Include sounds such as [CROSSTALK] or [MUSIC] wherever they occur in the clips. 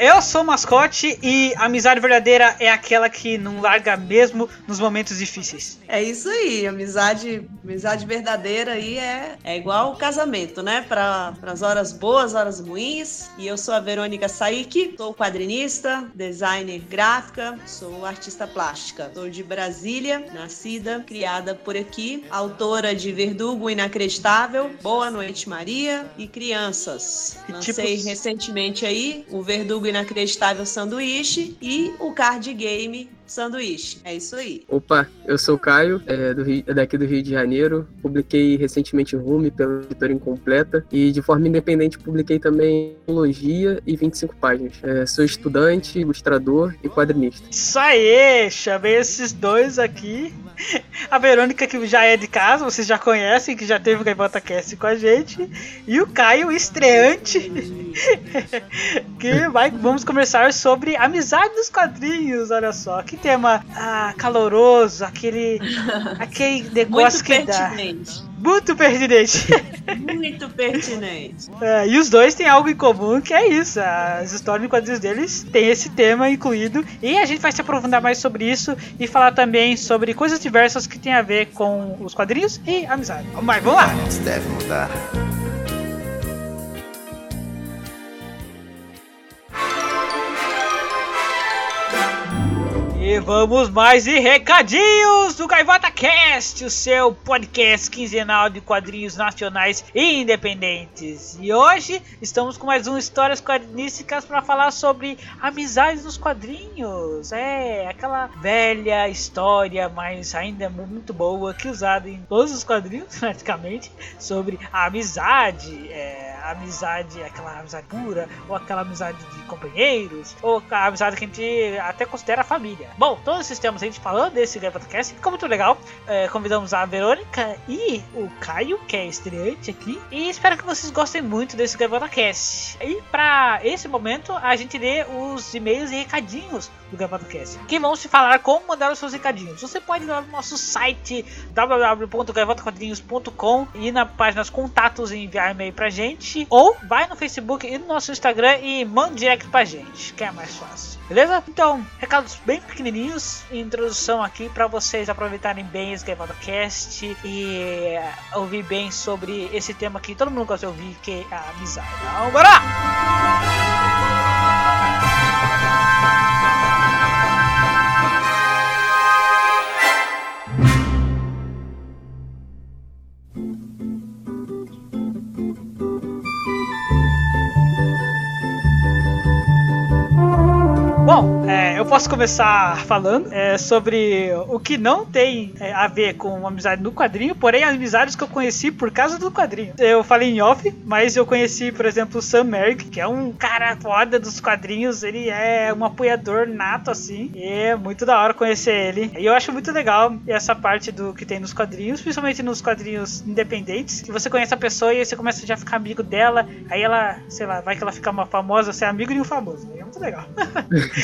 eu sou o mascote e a amizade verdadeira é aquela que não larga mesmo nos momentos difíceis. É isso aí, amizade, amizade verdadeira aí é, é igual o casamento, né? Para as horas boas, horas ruins. E eu sou a Verônica Saik, sou quadrinista, designer gráfica, sou artista plástica. Sou de Brasília, nascida, criada por aqui, autora de Verdugo Inacreditável, Boa Noite Maria e Crianças. Lancei recentemente aí o Verdugo Inacreditável Sanduíche e o card game sanduíche. É isso aí. Opa, eu sou o Caio, é, do Rio, daqui do Rio de Janeiro. Publiquei recentemente Rume pela editora Incompleta e de forma independente publiquei também Biologia e 25 páginas. É, sou estudante, ilustrador e quadrinista. Isso aí! Chamei esses dois aqui. A Verônica, que já é de casa, vocês já conhecem, que já teve o Gaivota Cast com a gente. E o Caio, estreante, [LAUGHS] que vai, vamos conversar sobre amizade dos quadrinhos, olha só. Que tema ah, caloroso, aquele, [LAUGHS] aquele negócio Muito que pertinente. dá. Muito pertinente. [LAUGHS] Muito pertinente. É, e os dois têm algo em comum, que é isso. As histórias de quadrinhos deles têm esse tema incluído. E a gente vai se aprofundar mais sobre isso e falar também sobre coisas diversas que tem a ver com os quadrinhos e amizade. Mas vamos lá. Isso deve mudar. E vamos mais em recadinhos do Gaivota Cast, o seu podcast quinzenal de quadrinhos nacionais e independentes. E hoje estamos com mais um Histórias Quadrinísticas para falar sobre amizades nos quadrinhos. É, aquela velha história, mas ainda muito boa, que é usada em todos os quadrinhos, [LAUGHS] praticamente, sobre a amizade. É, amizade, aquela amizade pura, ou aquela amizade de companheiros, ou a amizade que a gente até considera família. Bom, todos esses temas a gente falou desse podcast, ficou muito legal. É, convidamos a Verônica e o Caio, que é estreante aqui, e espero que vocês gostem muito desse GravataCast. E para esse momento, a gente lê os e-mails e recadinhos do GravataCast, que vão se falar como mandar os seus recadinhos. Você pode ir lá no nosso site www.gravataquadrinhos.com e na página contatos e enviar e-mail pra gente, ou vai no Facebook e no nosso Instagram e manda direct pra gente, que é mais fácil. Beleza? Então, recados bem pequenininhos, introdução aqui para vocês aproveitarem bem esse Game Cast e ouvir bem sobre esse tema que todo mundo gosta de ouvir, que é a amizade. Então, bora! Bom, é, eu posso começar falando é, sobre o que não tem é, a ver com amizade no quadrinho, porém amizades que eu conheci por causa do quadrinho. Eu falei em off, mas eu conheci, por exemplo, o Sam Merrick, que é um cara foda dos quadrinhos, ele é um apoiador nato, assim, e é muito da hora conhecer ele. E eu acho muito legal essa parte do que tem nos quadrinhos, principalmente nos quadrinhos independentes, que você conhece a pessoa e você começa já a ficar amigo dela, aí ela, sei lá, vai que ela fica uma famosa, você é amigo de um famoso. É muito legal. [LAUGHS]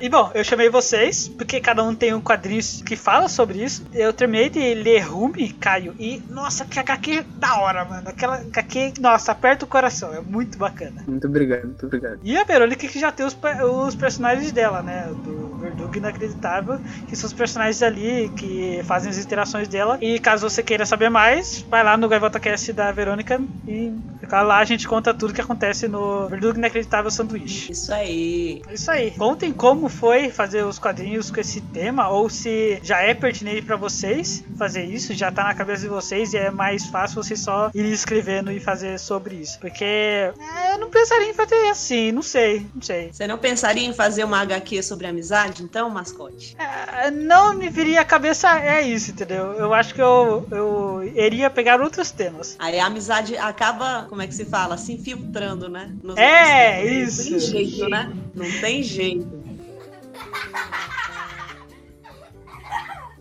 e bom, eu chamei vocês, porque cada um tem um quadrinho que fala sobre isso. Eu terminei de ler Rumi, Caio, e nossa, que HQ da hora, mano. Aquela HQ, nossa, aperta o coração, é muito bacana. Muito obrigado, muito obrigado. E a Verônica que já tem os, os personagens dela, né? Do Verdugo Inacreditável, que são os personagens ali que fazem as interações dela. E caso você queira saber mais, vai lá no Gaivota Cast da Verônica e lá a gente conta tudo que acontece no Verdugo Inacreditável Sanduíche. Isso aí. Isso aí. Contem como foi fazer os quadrinhos com esse tema, ou se já é pertinente para vocês fazer isso, já tá na cabeça de vocês e é mais fácil vocês só ir escrevendo e fazer sobre isso. Porque é, eu não pensaria em fazer assim, não sei, não sei. Você não pensaria em fazer uma HQ sobre amizade, então, mascote? É, não me viria a cabeça, é isso, entendeu? Eu acho que eu, eu iria pegar outros temas. Aí a amizade acaba, como é que se fala? Se infiltrando, né? Nos é, isso. Não tem jeito, né? Não tem jeito.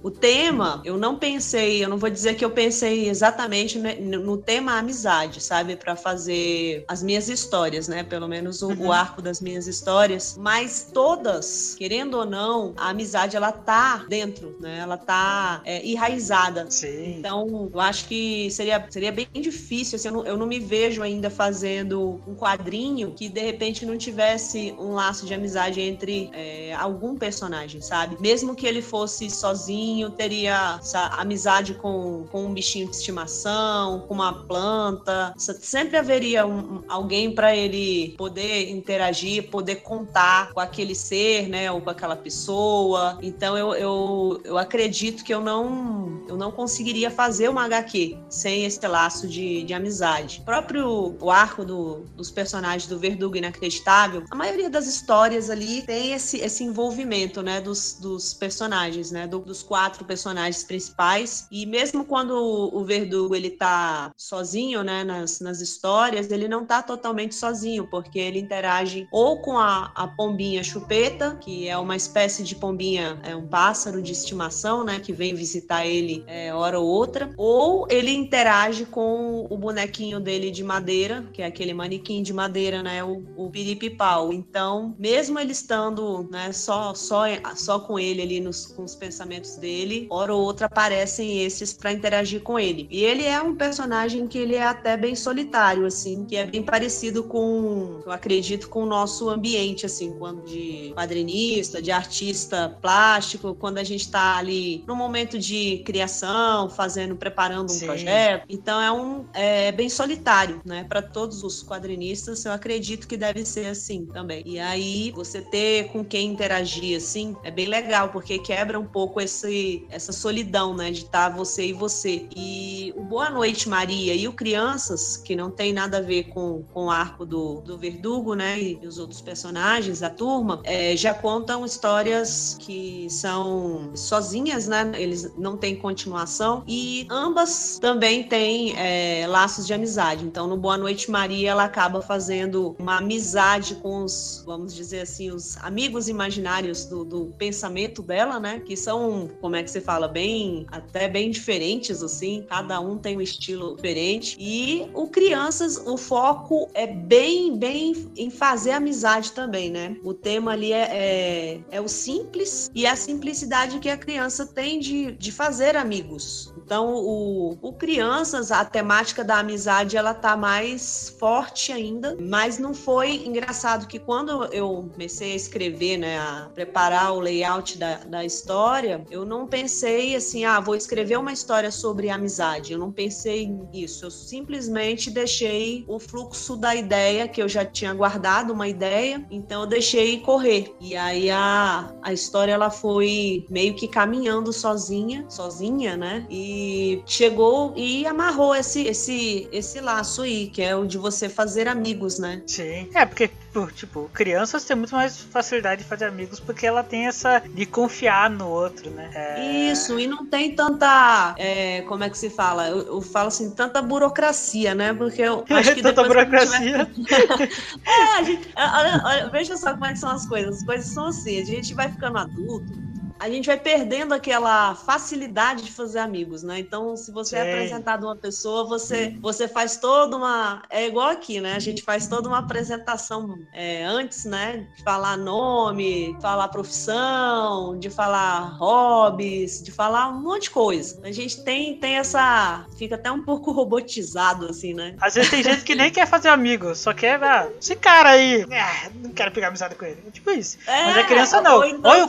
O tema, eu não pensei, eu não vou dizer que eu pensei exatamente no tema amizade, sabe? para fazer as minhas histórias, né? Pelo menos o, uhum. o, arco das minhas histórias. Mas todas, querendo ou não, a amizade ela tá dentro, né? Ela tá é, enraizada. Sim. Então, eu acho que seria, seria bem difícil, assim, eu não, eu não me vejo ainda fazendo um quadrinho que de repente não tivesse um laço de amizade entre é, algum personagem, sabe? Mesmo que ele fosse sozinho, teria amizade com, com um bichinho de estimação, com uma planta. Sempre haveria um, alguém para ele poder interagir, poder contar com aquele ser, né? Ou com aquela pessoa. Então eu, eu, eu acredito que eu não, eu não conseguiria fazer uma HQ sem esse laço de, de amizade. O próprio o arco do, dos personagens do Verdugo Inacreditável, a maioria das histórias ali tem esse, esse envolvimento, né? Dos, dos personagens, né? Do, dos quatro personagens principais. E mesmo quando o Verdugo ele tá sozinho, né? Nas, nas histórias, ele não tá totalmente sozinho, porque ele interage ou com a, a pombinha chupeta, que é uma espécie de pombinha, é um pássaro de estimação, né? Que vem visitar ele é, hora ou outra, ou ele interage com o bonequinho dele de madeira, que é aquele manequim de madeira, né? O, o piripipau. Então, mesmo ele estando, né? Só, só, só com ele ali nos, com os pensamentos dele, hora ou outra aparecem esses para interagir com ele. E ele é um personagem que ele é até bem solitário, assim, que é bem parecido com, eu acredito, com o nosso ambiente, assim, quando de quadrinista, de artista plástico, quando a gente está ali no momento de criação, fazendo, preparando um Sim. projeto. Então é um é bem solitário, né? Para todos os quadrinistas, eu acredito que deve ser assim também. E aí você ter com quem interagir assim é bem legal porque quebra um pouco esse essa solidão, né? De estar tá você e você. E o Boa Noite Maria e o Crianças, que não tem nada a ver com, com o arco do, do Verdugo, né? E, os outros personagens da turma, é, já contam histórias que são sozinhas, né? Eles não têm continuação e ambas também têm é, laços de amizade. Então, no Boa Noite Maria, ela acaba fazendo uma amizade com os, vamos dizer assim, os amigos imaginários do, do pensamento dela, né? Que são, como é que se fala, bem, até bem diferentes, assim. Cada um tem um estilo diferente. E o Crianças, o foco é bem, bem em fazer amizade também, né? O tema ali é, é, é o simples e a simplicidade que a criança tem de, de fazer amigos. Então, o, o Crianças, a temática da amizade, ela tá mais forte ainda, mas não foi engraçado que quando eu comecei a escrever, né, a preparar o layout da, da história, eu não pensei assim, ah, vou escrever uma história sobre amizade. Eu não pensei nisso. Eu simplesmente deixei o fluxo da ideia, que eu já tinha guardado uma ideia, então eu deixei correr. E aí a, a história ela foi meio que caminhando sozinha, sozinha, né? E chegou e amarrou esse, esse, esse laço aí, que é o de você fazer amigos, né? Sim. É, porque, tipo, crianças têm muito mais facilidade de fazer amigos porque ela tem essa de confiar no outro, né? É... Isso, e não tem tanta. É, como é que se fala? Eu, eu, falo assim, tanta burocracia, né? Porque eu [LAUGHS] acho que. tanta burocracia. Tiver... [LAUGHS] é, a gente. Olha, olha, veja só como é que são as coisas. As coisas são assim, a gente vai ficando adulto a gente vai perdendo aquela facilidade de fazer amigos, né? Então, se você é, é apresentado uma pessoa, você, você faz toda uma. É igual aqui, né? A gente faz toda uma apresentação é, antes, né? De falar nome, falar profissão, de falar hobbies, de falar um monte de coisa. A gente tem, tem essa. Fica até um pouco [LAUGHS] robotizado, assim, né? Às vezes tem gente que nem quer fazer amigo, só quer, ah, esse cara aí, ah, não quero pegar amizade com ele. É tipo isso. É, Mas a criança não. Então, eu,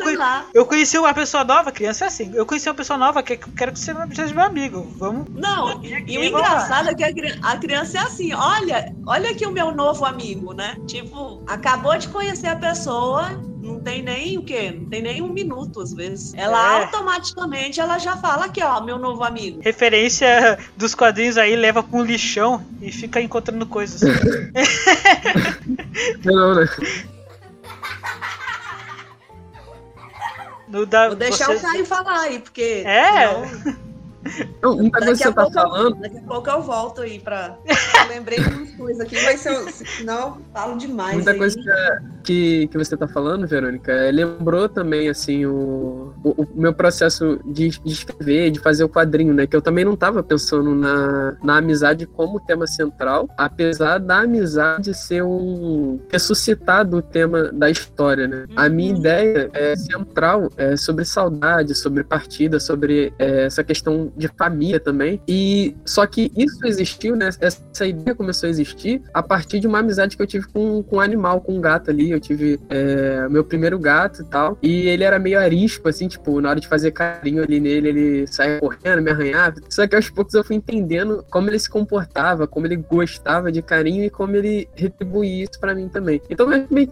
eu conheci uma pessoa nova, criança é assim. Eu conheci uma pessoa nova que quero que você seja meu amigo. Vamos. Não, e o engraçado lá. é que a, criança é assim: olha, olha aqui o meu novo amigo, né? Tipo, acabou de conhecer a pessoa, não tem nem o quê? Não tem nem um minuto, às vezes. Ela é. automaticamente ela já fala aqui, ó, meu novo amigo. Referência dos quadrinhos aí leva pra um lixão e fica encontrando coisas. [LAUGHS] [LAUGHS] não, né? No da, Vou deixar você... o Caio falar aí, porque. É? Não, muita coisa que você tá falando. daqui a pouco eu volto aí pra. Eu lembrei de umas coisas aqui, mas se eu, senão eu falo demais. Muita aí. coisa que que, você tá falando, Verônica, é, lembrou também, assim, o, o, o, meu processo de, de escrever, de fazer o quadrinho, né? Que eu também não tava pensando na, na amizade como tema central, apesar da amizade ser um... ressuscitar do tema da história, né? A minha uhum. ideia é central é sobre saudade, sobre partida, sobre é, essa questão de família também. E só que isso existiu, né? Essa ideia começou a existir a partir de uma amizade que eu tive com, com um animal, com um gato ali. Eu tive é, meu primeiro gato e tal. E ele era meio arisco, assim, tipo, na hora de fazer carinho ali nele, ele saia correndo, me arranhava. Só que aos poucos eu fui entendendo como ele se comportava, como ele gostava de carinho e como ele retribuía isso para mim também. Então,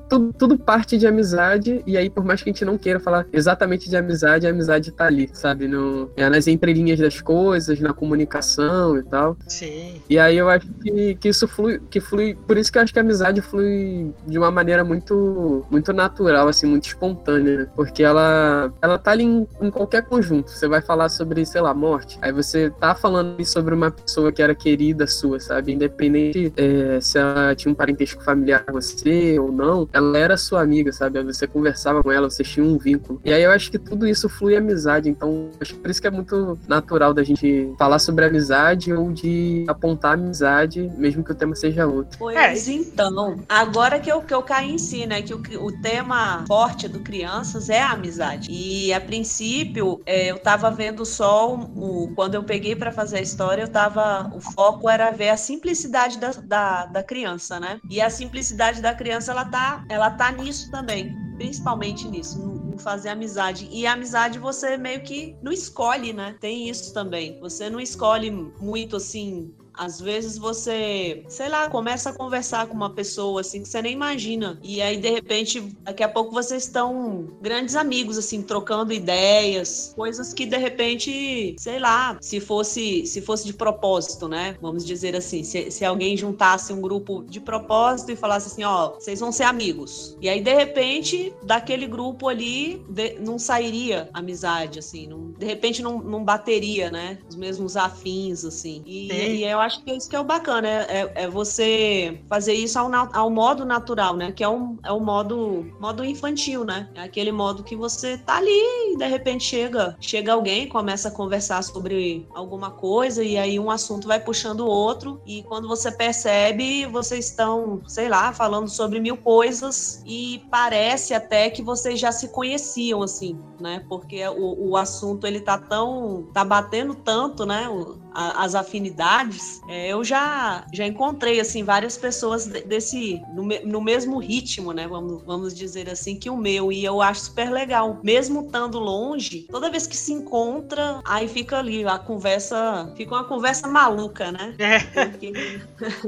tudo, tudo parte de amizade. E aí, por mais que a gente não queira falar exatamente de amizade, a amizade tá ali, sabe? No, é nas entrelinhas das coisas, na comunicação e tal. Sim. E aí eu acho que, que isso flui, que flui. Por isso que eu acho que a amizade flui de uma maneira muito, muito natural, assim, muito espontânea, né? Porque ela, ela tá ali em, em, qualquer conjunto. Você vai falar sobre, sei lá, morte. Aí você tá falando sobre uma pessoa que era querida sua, sabe? Independente é, se ela tinha um parentesco familiar com você ou não, ela era sua amiga, sabe? Você conversava com ela, você tinha um vínculo. E aí eu acho que tudo isso flui amizade. Então, acho que por isso que é muito natural da gente falar sobre amizade ou de apontar amizade, mesmo que o tema seja outro. Pois é. então, agora que eu, que eu caí em si, né? Que o, o tema forte do Crianças é a amizade. E a princípio, é, eu tava vendo só o, o quando eu peguei para fazer a história, eu tava. O foco era ver a simplicidade da, da, da criança, né? E a simplicidade da criança, ela tá, ela tá nisso também principalmente nisso, no, fazer amizade. E a amizade você meio que não escolhe, né? Tem isso também. Você não escolhe muito assim às vezes você, sei lá, começa a conversar com uma pessoa assim que você nem imagina. E aí, de repente, daqui a pouco vocês estão grandes amigos, assim, trocando ideias, coisas que de repente, sei lá, se fosse, se fosse de propósito, né? Vamos dizer assim, se, se alguém juntasse um grupo de propósito e falasse assim, ó, vocês vão ser amigos. E aí, de repente, daquele grupo ali de, não sairia amizade, assim, não, de repente não, não bateria, né? Os mesmos afins, assim. E, e eu acho que é isso que é o bacana, é, é, é você fazer isso ao, ao, modo natural, né? Que é um, é um modo, modo infantil, né? É aquele modo que você tá ali e de repente chega, chega alguém, começa a conversar sobre alguma coisa e aí um assunto vai puxando o outro e quando você percebe, vocês estão, sei lá, falando sobre mil coisas e parece até que vocês já se conheciam, assim, né? Porque o, o assunto ele tá tão, tá batendo tanto, né? A, as afinidades, é, eu já, já encontrei assim várias pessoas desse no, no, mesmo ritmo, né? Vamos, vamos dizer assim que o meu e eu acho super legal. Mesmo estando longe, toda vez que se encontra, aí fica ali a conversa, fica uma conversa maluca, né? É. Porque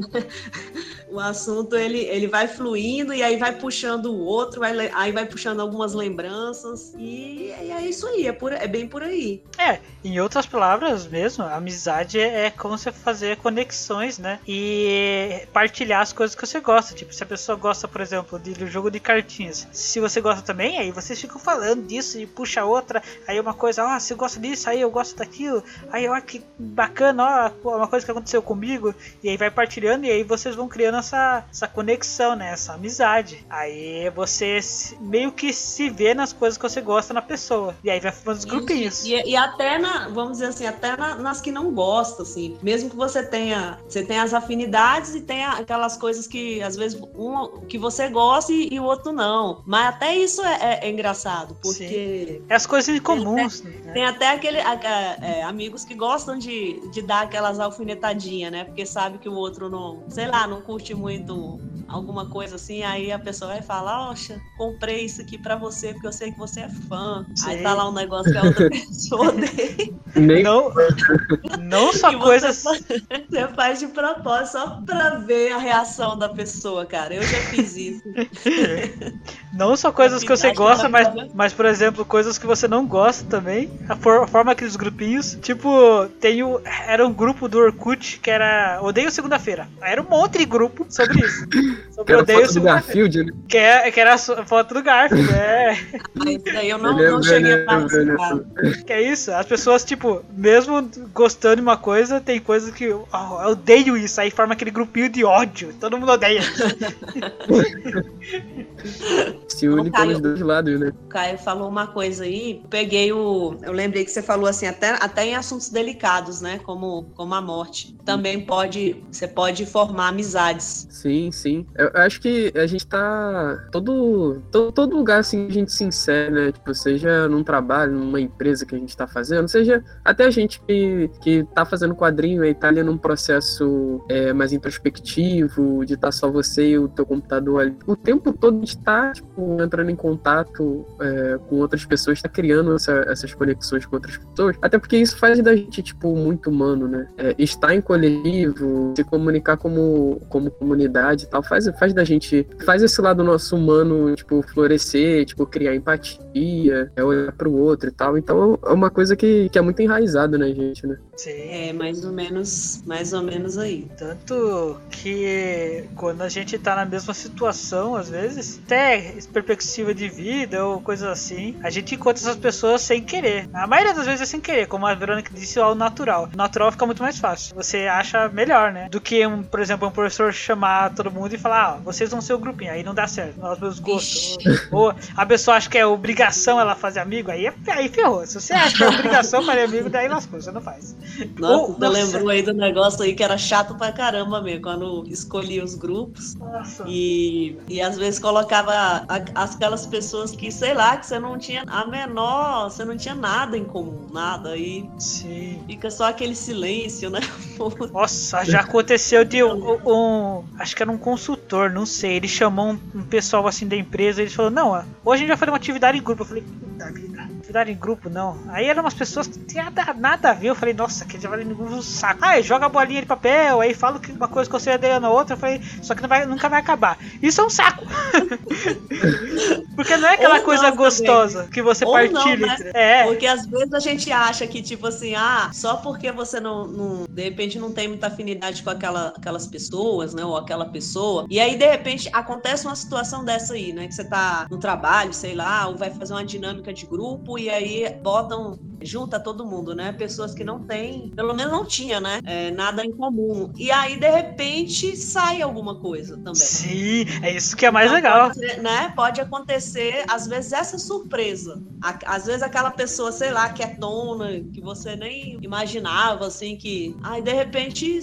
[LAUGHS] o assunto ele, ele vai fluindo e aí vai puxando o outro, vai, aí vai puxando algumas lembranças e, e é isso aí, é, por, é bem por aí. É, em outras palavras mesmo, amizade é como você fazer conexões, né? E partilhar as coisas que você gosta. Tipo, se a pessoa gosta, por exemplo, de jogo de cartinhas, se você gosta também, aí vocês ficam falando disso e puxa outra. Aí uma coisa, ó, oh, você gosta disso, aí eu gosto daquilo. Aí, ó, que bacana, ó, uma coisa que aconteceu comigo. E aí vai partilhando e aí vocês vão criando essa, essa conexão, né? Essa amizade. Aí você meio que se vê nas coisas que você gosta na pessoa. E aí vai formando os grupinhos. E, e, até na, vamos dizer assim, até na, nas que não gostam, assim. Mesmo que você tenha, você tenha as afinidades e tenha aquelas coisas que às vezes um que você gosta e, e o outro não. Mas até isso é, é, é engraçado, porque. Sim. É as coisas comuns. Tem até, né? tem até aquele, a, a, é, amigos que gostam de, de dar aquelas alfinetadinhas, né? Porque sabe que o outro não, sei lá, não curte muito alguma coisa assim, aí a pessoa vai falar, oxa, comprei isso aqui pra você porque eu sei que você é fã. Sim. Aí tá lá um negócio que a outra [LAUGHS] pessoa odeia. Não, [LAUGHS] não [LAUGHS] só coisas. Você, [LAUGHS] você faz de propósito só pra ver a reação da pessoa, cara. Eu já fiz isso. [LAUGHS] Não só coisas que você gosta, mas, mas, por exemplo, coisas que você não gosta também. A, for, a forma aqueles grupinhos. Tipo, tem o, era um grupo do Orkut que era Odeio Segunda-feira. Era um monte de grupo sobre isso. [LAUGHS] Que era do Garfield, né? Que, é, que era a foto do Garfield, é. [LAUGHS] Mas daí eu não, não cheguei a participar. Que é isso? As pessoas, tipo, mesmo gostando de uma coisa, tem coisa que oh, eu odeio isso. Aí forma aquele grupinho de ódio. Todo mundo odeia. [LAUGHS] Se une pelos dois lados, né? O Caio falou uma coisa aí, peguei o. Eu lembrei que você falou assim, até, até em assuntos delicados, né? Como, como a morte. Também pode. Você pode formar amizades. Sim, sim. Eu acho que a gente tá. Todo, todo, todo lugar assim a gente se insere, né? Tipo, seja num trabalho, numa empresa que a gente tá fazendo, seja até a gente que, que tá fazendo quadrinho e tá ali num processo é, mais introspectivo, de estar tá só você e o teu computador ali. O tempo todo a gente tá, tipo, entrando em contato é, com outras pessoas, tá criando essa, essas conexões com outras pessoas. Até porque isso faz da gente, tipo, muito humano, né? É, estar em coletivo, se comunicar como, como comunidade e tal, faz, faz da gente. Faz esse lado nosso humano, tipo, florescer, tipo, criar empatia, é olhar pro outro e tal. Então é uma coisa que, que é muito enraizada na gente, né? Sim. É, mais ou menos, mais ou menos aí. Tanto que quando a gente tá na mesma situação, às vezes, até perspectiva de vida ou coisas assim, a gente encontra essas pessoas sem querer. A maioria das vezes é sem querer, como a Verônica disse, ao natural. O natural fica muito mais fácil. Você acha melhor, né? Do que, um, por exemplo, um professor chamar todo mundo e falar, ah, vocês vão ser o grupinho. Aí não dá certo, nós meus gostos. Ou, ou, a pessoa acha que é obrigação ela fazer amigo, aí, é, aí ferrou. Se você acha que é obrigação fazer amigo, daí lascou, você não faz. Nossa, ou, você lembrou aí do negócio aí que era chato pra caramba mesmo, quando escolhia os grupos. Nossa. E, e às vezes colocava aquelas pessoas que, sei lá, que você não tinha a menor, você não tinha nada em comum, nada. E Sim. fica só aquele silêncio, né? [LAUGHS] Nossa, já aconteceu de um, um, Acho que era um consultor, não sei. Ele chamou um, um pessoal assim da empresa e ele falou: Não, hoje a gente vai fazer uma atividade em grupo. Eu falei: atividade em grupo não. Aí eram umas pessoas que não tinha nada, nada a ver. Eu falei: Nossa, que já vai um saco. Ah, joga a bolinha de papel, aí fala que uma coisa que você ideia na outra. Eu falei: Só que não vai, nunca vai acabar. Isso é um saco. [LAUGHS] Porque não é aquela Ou coisa gostosa também. que você Ou partilha. Não, né? É. Porque às vezes a gente acha que, tipo assim, ah, só porque você não, não, de repente não tem muita afinidade com aquela, aquelas pessoas, né? Ou aquela pessoa. E aí, de repente, acontece uma situação dessa aí, né? Que você tá no trabalho, sei lá, ou vai fazer uma dinâmica de grupo e aí botam, junta todo mundo, né? Pessoas que não têm, pelo menos não tinha, né? É, nada em comum. E aí, de repente, sai alguma coisa também. Sim, é isso que é mais então, legal. Pode, ser, né? pode acontecer, às vezes, essa surpresa. Às vezes, aquela pessoa, sei lá, que é tona, que você nem imaginava, assim, que. Aí, de repente,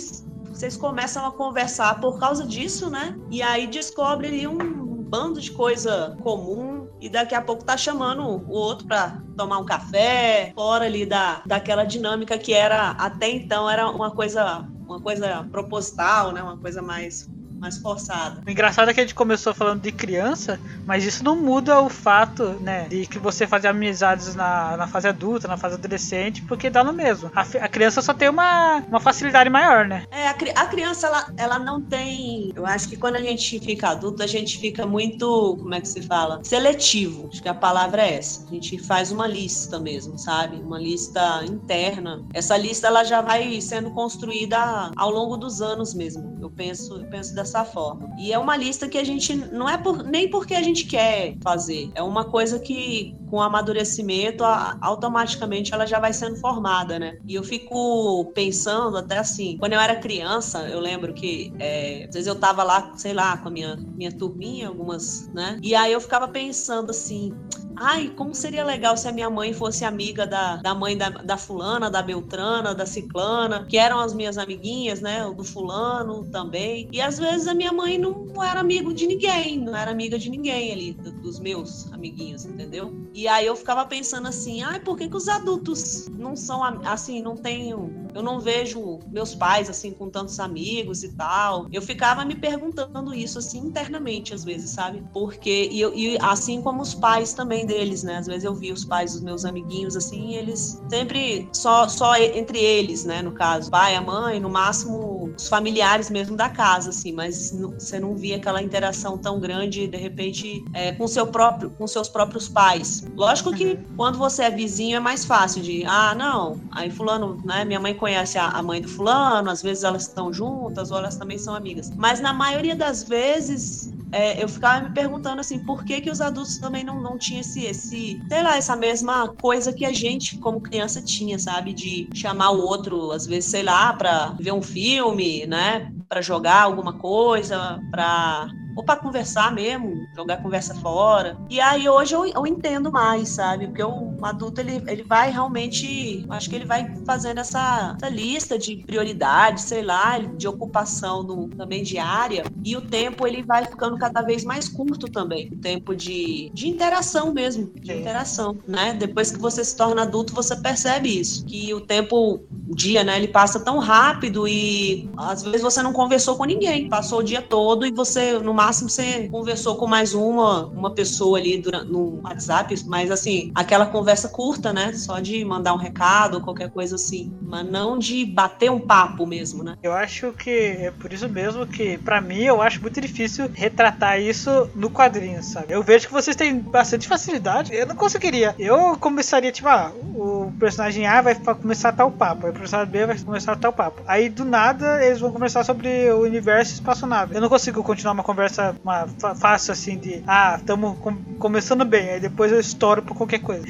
vocês começam a conversar por causa disso, né? E aí descobre ali um bando de coisa comum e daqui a pouco tá chamando o outro para tomar um café, fora ali da, daquela dinâmica que era até então era uma coisa uma coisa proposital, né? Uma coisa mais mais forçada. O engraçado é que a gente começou falando de criança, mas isso não muda o fato, né, de que você fazer amizades na, na fase adulta, na fase adolescente, porque dá no mesmo. A, a criança só tem uma, uma facilidade maior, né? É, a, a, criança, ela, ela não tem. Eu acho que quando a gente fica adulto, a gente fica muito, como é que se fala? Seletivo. Acho que a palavra é essa. A gente faz uma lista mesmo, sabe? Uma lista interna. Essa lista, ela já vai sendo construída ao longo dos anos mesmo. Eu penso, eu penso dessa dessa forma. E é uma lista que a gente não é por, nem porque a gente quer fazer, é uma coisa que com amadurecimento a, automaticamente ela já vai sendo formada, né? E eu fico pensando até assim, quando eu era criança, eu lembro que é, às vezes eu tava lá, sei lá, com a minha minha turminha, algumas, né? E aí eu ficava pensando assim, ai, como seria legal se a minha mãe fosse amiga da, da mãe da, da fulana, da Beltrana, da Ciclana, que eram as minhas amiguinhas, né? O do fulano também. E às vezes a minha mãe não era amigo de ninguém, não era amiga de ninguém ali, dos meus amiguinhos, entendeu? E aí eu ficava pensando assim, ai, por que, que os adultos não são assim, não tenho. Eu não vejo meus pais assim com tantos amigos e tal. Eu ficava me perguntando isso assim internamente às vezes, sabe? Porque e, e assim como os pais também deles, né? Às vezes eu vi os pais dos meus amiguinhos assim, eles sempre só só entre eles, né, no caso, pai, a mãe, no máximo os familiares mesmo da casa, assim, mas você não via aquela interação tão grande, de repente, é, com seu próprio, com seus próprios pais. Lógico que uhum. quando você é vizinho é mais fácil de, ah, não, aí fulano, né, minha mãe conhece a, a mãe do fulano, às vezes elas estão juntas ou elas também são amigas. Mas na maioria das vezes é, eu ficava me perguntando assim, por que que os adultos também não, não tinham esse, esse, sei lá, essa mesma coisa que a gente, como criança, tinha, sabe? De chamar o outro, às vezes, sei lá, para ver um filme, né? Para jogar alguma coisa, para ou para conversar mesmo, jogar conversa fora. E aí hoje eu, eu entendo mais, sabe? Porque o adulto ele, ele vai realmente, acho que ele vai fazendo essa, essa lista de prioridades, sei lá, de ocupação no, também diária, e o tempo ele vai ficando cada vez mais curto também. O tempo de, de interação mesmo, de Sim. interação, né? Depois que você se torna adulto, você percebe isso, que o tempo, o dia, né, ele passa tão rápido e às vezes você não conversou com ninguém, passou o dia todo e você, no máximo, você conversou com mais uma, uma pessoa ali durante, no WhatsApp, mas assim, aquela conversa curta, né? Só de mandar um recado qualquer coisa assim, mas não de bater um papo mesmo, né? Eu acho que é por isso mesmo que, para mim, eu acho muito difícil retratar isso no quadrinho, sabe? Eu vejo que vocês têm bastante facilidade, eu não conseguiria. Eu começaria, tipo, ah, o personagem A vai começar tal papo, aí o personagem B vai começar tal papo. Aí do nada eles vão conversar sobre o universo espaçonave. Eu não consigo continuar uma conversa essa uma fácil assim de ah, estamos com, começando bem, aí depois eu estouro por qualquer coisa.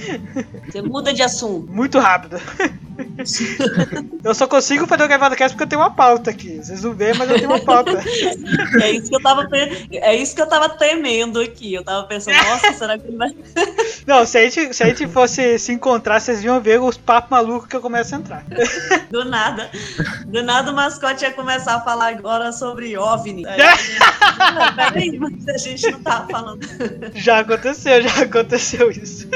Você muda de assunto. Muito rápido. [LAUGHS] [LAUGHS] eu só consigo fazer o Gravado Cast porque eu tenho uma pauta aqui. Vocês não veem, mas eu tenho uma pauta. [LAUGHS] é isso que eu tava, é isso que eu tava temendo aqui. Eu tava pensando, nossa, será que ele vai. [LAUGHS] Não, se a, gente, se a gente fosse se encontrar, vocês iam ver os papos malucos que eu começo a entrar. Do nada. Do nada o mascote ia começar a falar agora sobre OVNI. Aí, não, peraí, mas a gente não tava falando. Já aconteceu, já aconteceu isso.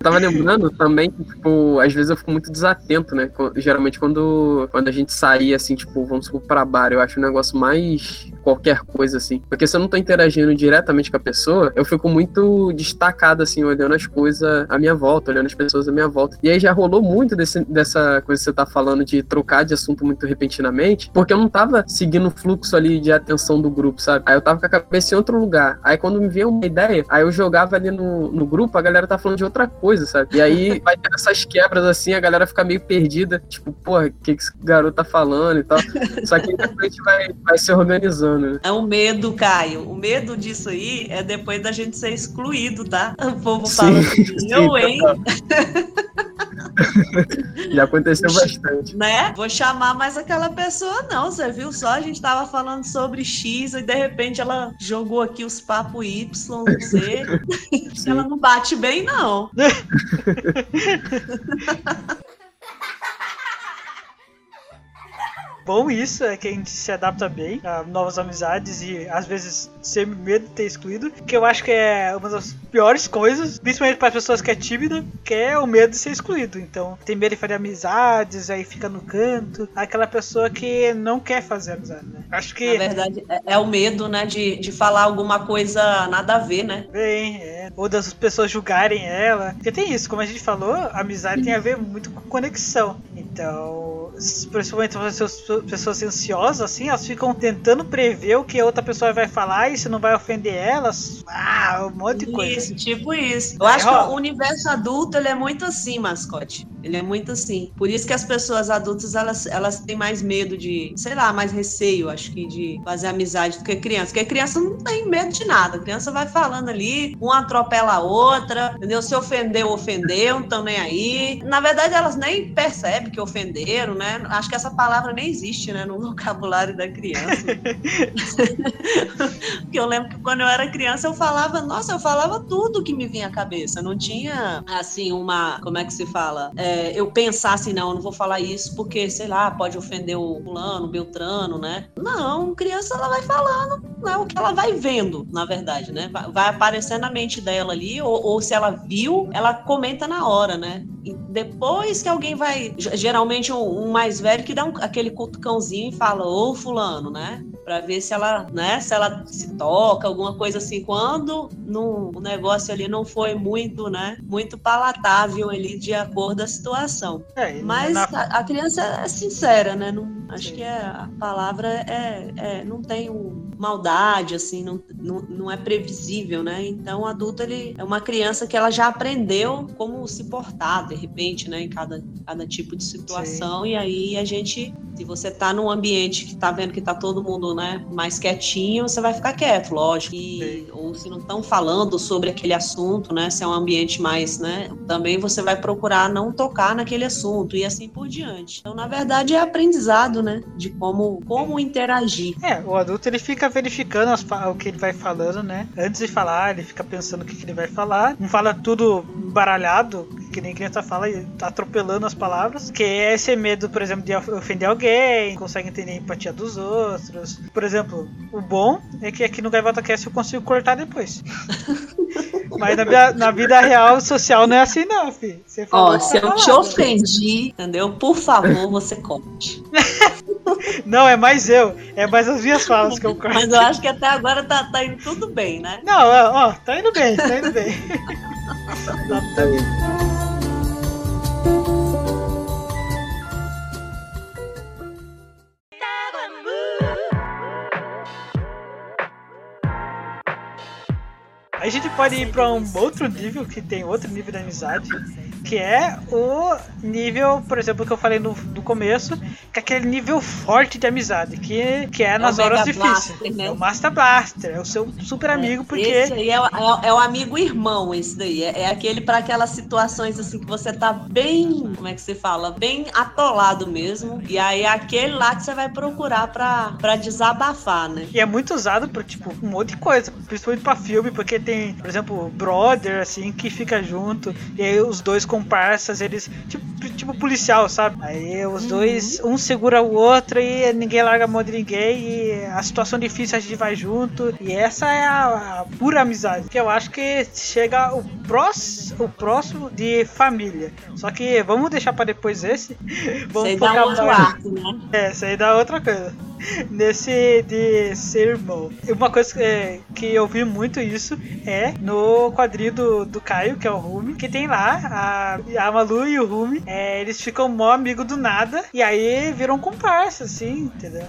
Eu tava lembrando também que, tipo, às vezes eu fico muito desatento, né? Geralmente quando, quando a gente saía, assim, tipo, vamos supor, pra bar, eu acho o negócio mais qualquer coisa, assim. Porque se eu não tô interagindo diretamente com a pessoa, eu fico muito destacado, assim, olhando as coisas à minha volta, olhando as pessoas à minha volta. E aí já rolou muito desse, dessa coisa que você tá falando de trocar de assunto muito repentinamente, porque eu não tava seguindo o fluxo ali de atenção do grupo, sabe? Aí eu tava com a cabeça em outro lugar. Aí quando me veio uma ideia, aí eu jogava ali no, no grupo, a galera tá falando de outra coisa, sabe? E aí [LAUGHS] vai ter essas quebras assim, a galera fica meio perdida, tipo, porra, o que, que esse garoto tá falando e tal. Só que a gente vai, vai se organizando. Né? É um medo, Caio. O medo disso aí é depois da gente ser excluído, tá? O povo fala [LAUGHS] assim, eu, hein? [LAUGHS] Já aconteceu bastante. Né? Vou chamar mais aquela pessoa, não. Você viu só? A gente tava falando sobre X e de repente ela jogou aqui os papos Y, Z. [LAUGHS] ela não bate bem, não. Bom isso, é que a gente se adapta bem a novas amizades e às vezes sem medo de ter excluído, que eu acho que é uma das piores coisas, principalmente para as pessoas que é tímida, que é o medo de ser excluído. Então, tem medo de fazer amizades, aí fica no canto, aquela pessoa que não quer fazer amizade, né? Acho que. Na verdade, é, é o medo, né, de, de falar alguma coisa nada a ver, né? Bem, é. Ou das pessoas julgarem ela. Porque tem isso, como a gente falou, amizade tem a ver muito com conexão. Então, principalmente as pessoas ansiosas, assim, elas ficam tentando prever o que a outra pessoa vai falar e se não vai ofender elas. Ah, um monte de coisa. Isso, tipo isso. Eu é, acho ó. que o universo adulto, ele é muito assim, mascote. Ele é muito assim. Por isso que as pessoas adultas, elas, elas têm mais medo de, sei lá, mais receio, acho que, de fazer amizade do que criança. Porque criança não tem medo de nada. A criança vai falando ali, uma atropela a outra, entendeu? Se ofendeu, ofendeu, não nem aí. Na verdade, elas nem percebem que ofenderam, né? Acho que essa palavra nem existe, né, no vocabulário da criança. [LAUGHS] Porque eu lembro que quando eu era criança, eu falava, nossa, eu falava tudo que me vinha à cabeça. Não tinha, assim, uma, como é que se fala? É, é, eu pensar assim, não, eu não vou falar isso porque, sei lá, pode ofender o fulano, o beltrano, né? Não, criança ela vai falando né, o que ela vai vendo, na verdade, né? Vai, aparecer na mente dela ali, ou, ou, se ela viu, ela comenta na hora, né? E depois que alguém vai, geralmente um, um mais velho que dá um, aquele cutucãozinho e fala, ô fulano, né? Para ver se ela, né, se ela se toca, alguma coisa assim. Quando no, o negócio ali não foi muito, né, muito palatável ali de acordo da situação. É, Mas na... a, a, criança é sincera, né? Não, acho Sim. que é, a palavra é, é não tem um, maldade, assim, não, não, não é previsível, né? Então, o adulto ele é uma criança que ela já aprendeu como se portar, de repente, né, em cada, cada tipo de situação. Sim. E aí a gente, se você tá num ambiente que tá vendo que tá todo mundo, né, mais quietinho, você vai ficar quieto, lógico. E, ou se não estão falando sobre aquele assunto, né, se é um ambiente mais, né, também você vai procurar não tocar naquele assunto e assim por diante. Então, na verdade, é aprendizado, né, de como, como interagir. É, o adulto ele fica verificando as, o que ele vai falando, né? Antes de falar, ele fica pensando o que, que ele vai falar. Não fala tudo baralhado, que nem criança fala, e tá atropelando as palavras. Que é esse medo, por exemplo, de ofender alguém, consegue entender a empatia dos outros. Por exemplo, o bom é que aqui no Gaivota Cast eu consigo cortar depois. [LAUGHS] Mas na, minha, na, vida real, social, não é assim, não, filho. Ó, se eu te ofendi, entendeu? Por favor, você corte. [LAUGHS] Não, é mais eu. É mais as minhas falas que eu corto. Mas eu acho que até agora tá, tá indo tudo bem, né? Não, ó, tá indo bem, tá indo bem. tá bem. A gente pode ir para um outro nível, que tem outro nível de amizade, que é o nível, por exemplo, que eu falei no, no começo, que é aquele nível forte de amizade, que, que é nas é horas difíceis. Blaster, né? É o Master Blaster, é o seu super amigo, porque. Esse aí é, é, é o amigo irmão, esse daí. É, é aquele para aquelas situações assim que você tá bem. Como é que se fala? Bem atolado mesmo. E aí é aquele lá que você vai procurar pra, pra desabafar, né? E é muito usado por, tipo, um monte de coisa, principalmente pra filme, porque tem, por exemplo, brother, assim, que fica junto, e aí os dois comparsas, eles, tipo, tipo policial, sabe? Aí os uhum. dois, um segura o outro e ninguém larga a mão de ninguém, e a situação difícil a gente vai junto, e essa é a, a pura amizade, que eu acho que chega o próximo, o próximo de família. Só que vamos deixar para depois esse. [LAUGHS] Vamos Sei focar outro arco, né? É, isso aí dá outra coisa nesse de ser irmão. Uma coisa que, é, que eu vi muito isso é no quadrinho do, do Caio, que é o Rumi, que tem lá a, a Malu e o Rumi, é, eles ficam mó amigo do nada e aí viram comparsa, assim, entendeu?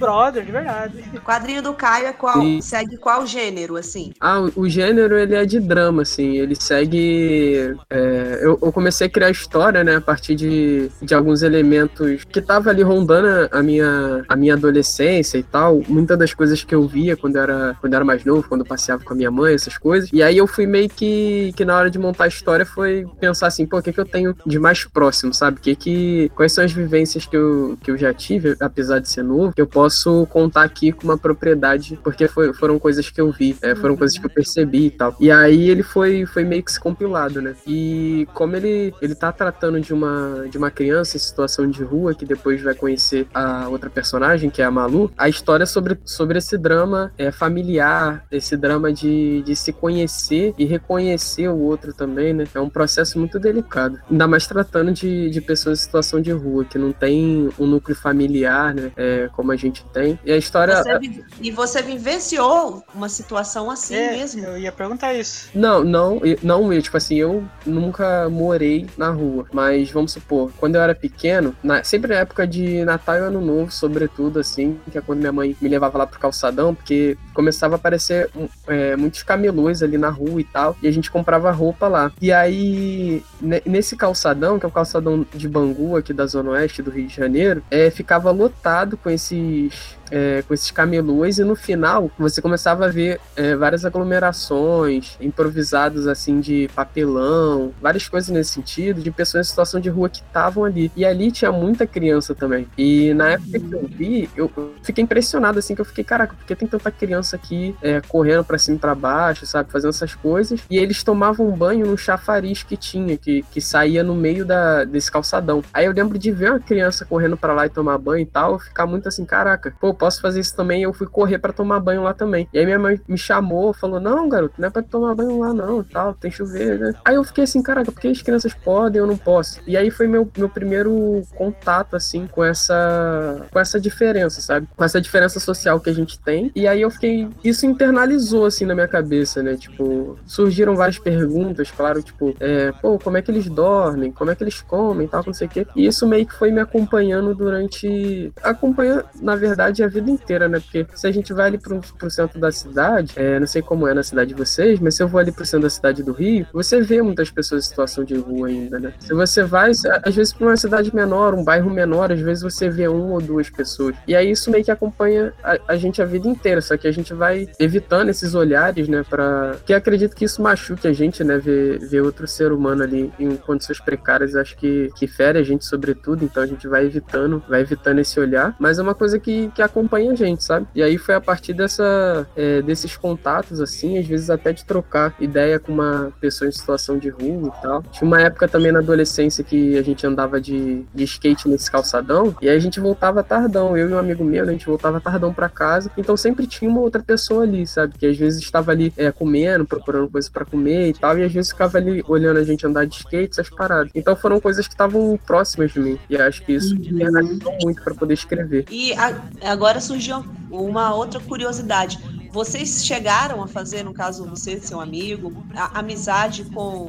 brother, de verdade. O quadrinho do Caio é qual? Segue qual gênero, assim? Ah, o, o gênero ele é de drama, assim. Ele segue. É, eu, eu, comecei a criar história, né, a partir de, de alguns elementos que tava ali rondando a minha, a minha adolescência e tal. Muitas das coisas que eu via quando eu era, quando eu era mais novo, quando eu passeava com a minha mãe, essas coisas. E aí eu fui meio que, que na hora de montar a história foi pensar assim, pô, o que, que eu tenho de mais próximo, sabe? Que, que, quais são as vivências que eu, que eu já tive, apesar de ser novo, que eu posso posso contar aqui com uma propriedade, porque foi, foram coisas que eu vi, é, foram coisas que eu percebi e tal. E aí ele foi, foi meio que se compilado, né? E como ele, ele tá tratando de uma, de uma criança em situação de rua, que depois vai conhecer a outra personagem, que é a Malu, a história é sobre, sobre esse drama é, familiar, esse drama de, de se conhecer e reconhecer o outro também, né? É um processo muito delicado. Ainda mais tratando de, de pessoas em situação de rua, que não tem um núcleo familiar, né? É, como a gente gente tem. E a história. Você, e você vivenciou uma situação assim é, mesmo? Eu ia perguntar isso. Não, não, não, eu, tipo assim, eu nunca morei na rua. Mas vamos supor, quando eu era pequeno, na, sempre na época de Natal e Ano Novo, sobretudo, assim, que é quando minha mãe me levava lá pro calçadão, porque começava a aparecer é, muitos camelôs ali na rua e tal, e a gente comprava roupa lá. E aí, nesse calçadão, que é o calçadão de Bangu, aqui da Zona Oeste do Rio de Janeiro, é, ficava lotado com esses é, com esses camelôs e no final você começava a ver é, várias aglomerações improvisadas assim de papelão, várias coisas nesse sentido, de pessoas em situação de rua que estavam ali. E ali tinha muita criança também. E na época que eu vi, eu fiquei impressionado assim, que eu fiquei, caraca, por que tem tanta criança aqui é, correndo para cima e pra baixo, sabe, fazendo essas coisas? E eles tomavam banho num chafariz que tinha, que, que saía no meio da, desse calçadão. Aí eu lembro de ver uma criança correndo para lá e tomar banho e tal, ficar muito assim, caraca, pô, posso fazer isso também. Eu fui correr para tomar banho lá também. E aí minha mãe me chamou, falou: Não, garoto, não é pra tomar banho lá, não, tal, tem chuveiro, né? Aí eu fiquei assim, caraca, por que as crianças podem, eu não posso? E aí foi meu, meu primeiro contato, assim, com essa, com essa diferença, sabe? Com essa diferença social que a gente tem. E aí eu fiquei. Isso internalizou, assim, na minha cabeça, né? Tipo, surgiram várias perguntas, claro, tipo, é, pô, como é que eles dormem? Como é que eles comem tal, não sei o quê. E isso meio que foi me acompanhando durante. Acompanha, na verdade, a vida inteira, né? Porque se a gente vai ali pro, pro centro da cidade, é, não sei como é na cidade de vocês, mas se eu vou ali pro centro da cidade do Rio, você vê muitas pessoas em situação de rua ainda, né? Se você vai, às vezes, pra uma cidade menor, um bairro menor, às vezes você vê uma ou duas pessoas. E aí isso meio que acompanha a, a gente a vida inteira, só que a gente vai evitando esses olhares, né? Pra... Que acredito que isso machuque a gente, né? Ver, ver outro ser humano ali em condições precárias, acho que, que fere a gente sobretudo, então a gente vai evitando, vai evitando esse olhar, mas é uma coisa que, que acompanha a gente, sabe? E aí foi a partir dessa, é, desses contatos, assim, às vezes até de trocar ideia com uma pessoa em situação de rua e tal. Tinha uma época também na adolescência que a gente andava de, de skate nesse calçadão, e aí a gente voltava tardão, eu e um amigo meu, né, a gente voltava tardão para casa, então sempre tinha uma outra pessoa ali, sabe? Que às vezes estava ali é, comendo, procurando coisas para comer e tal, e às vezes ficava ali olhando a gente andar de skate, essas paradas. Então foram coisas que estavam próximas de mim, e acho que isso uhum. me ajudou muito para poder escrever. E a, agora surgiu uma outra curiosidade. Vocês chegaram a fazer, no caso você, seu amigo, amizade com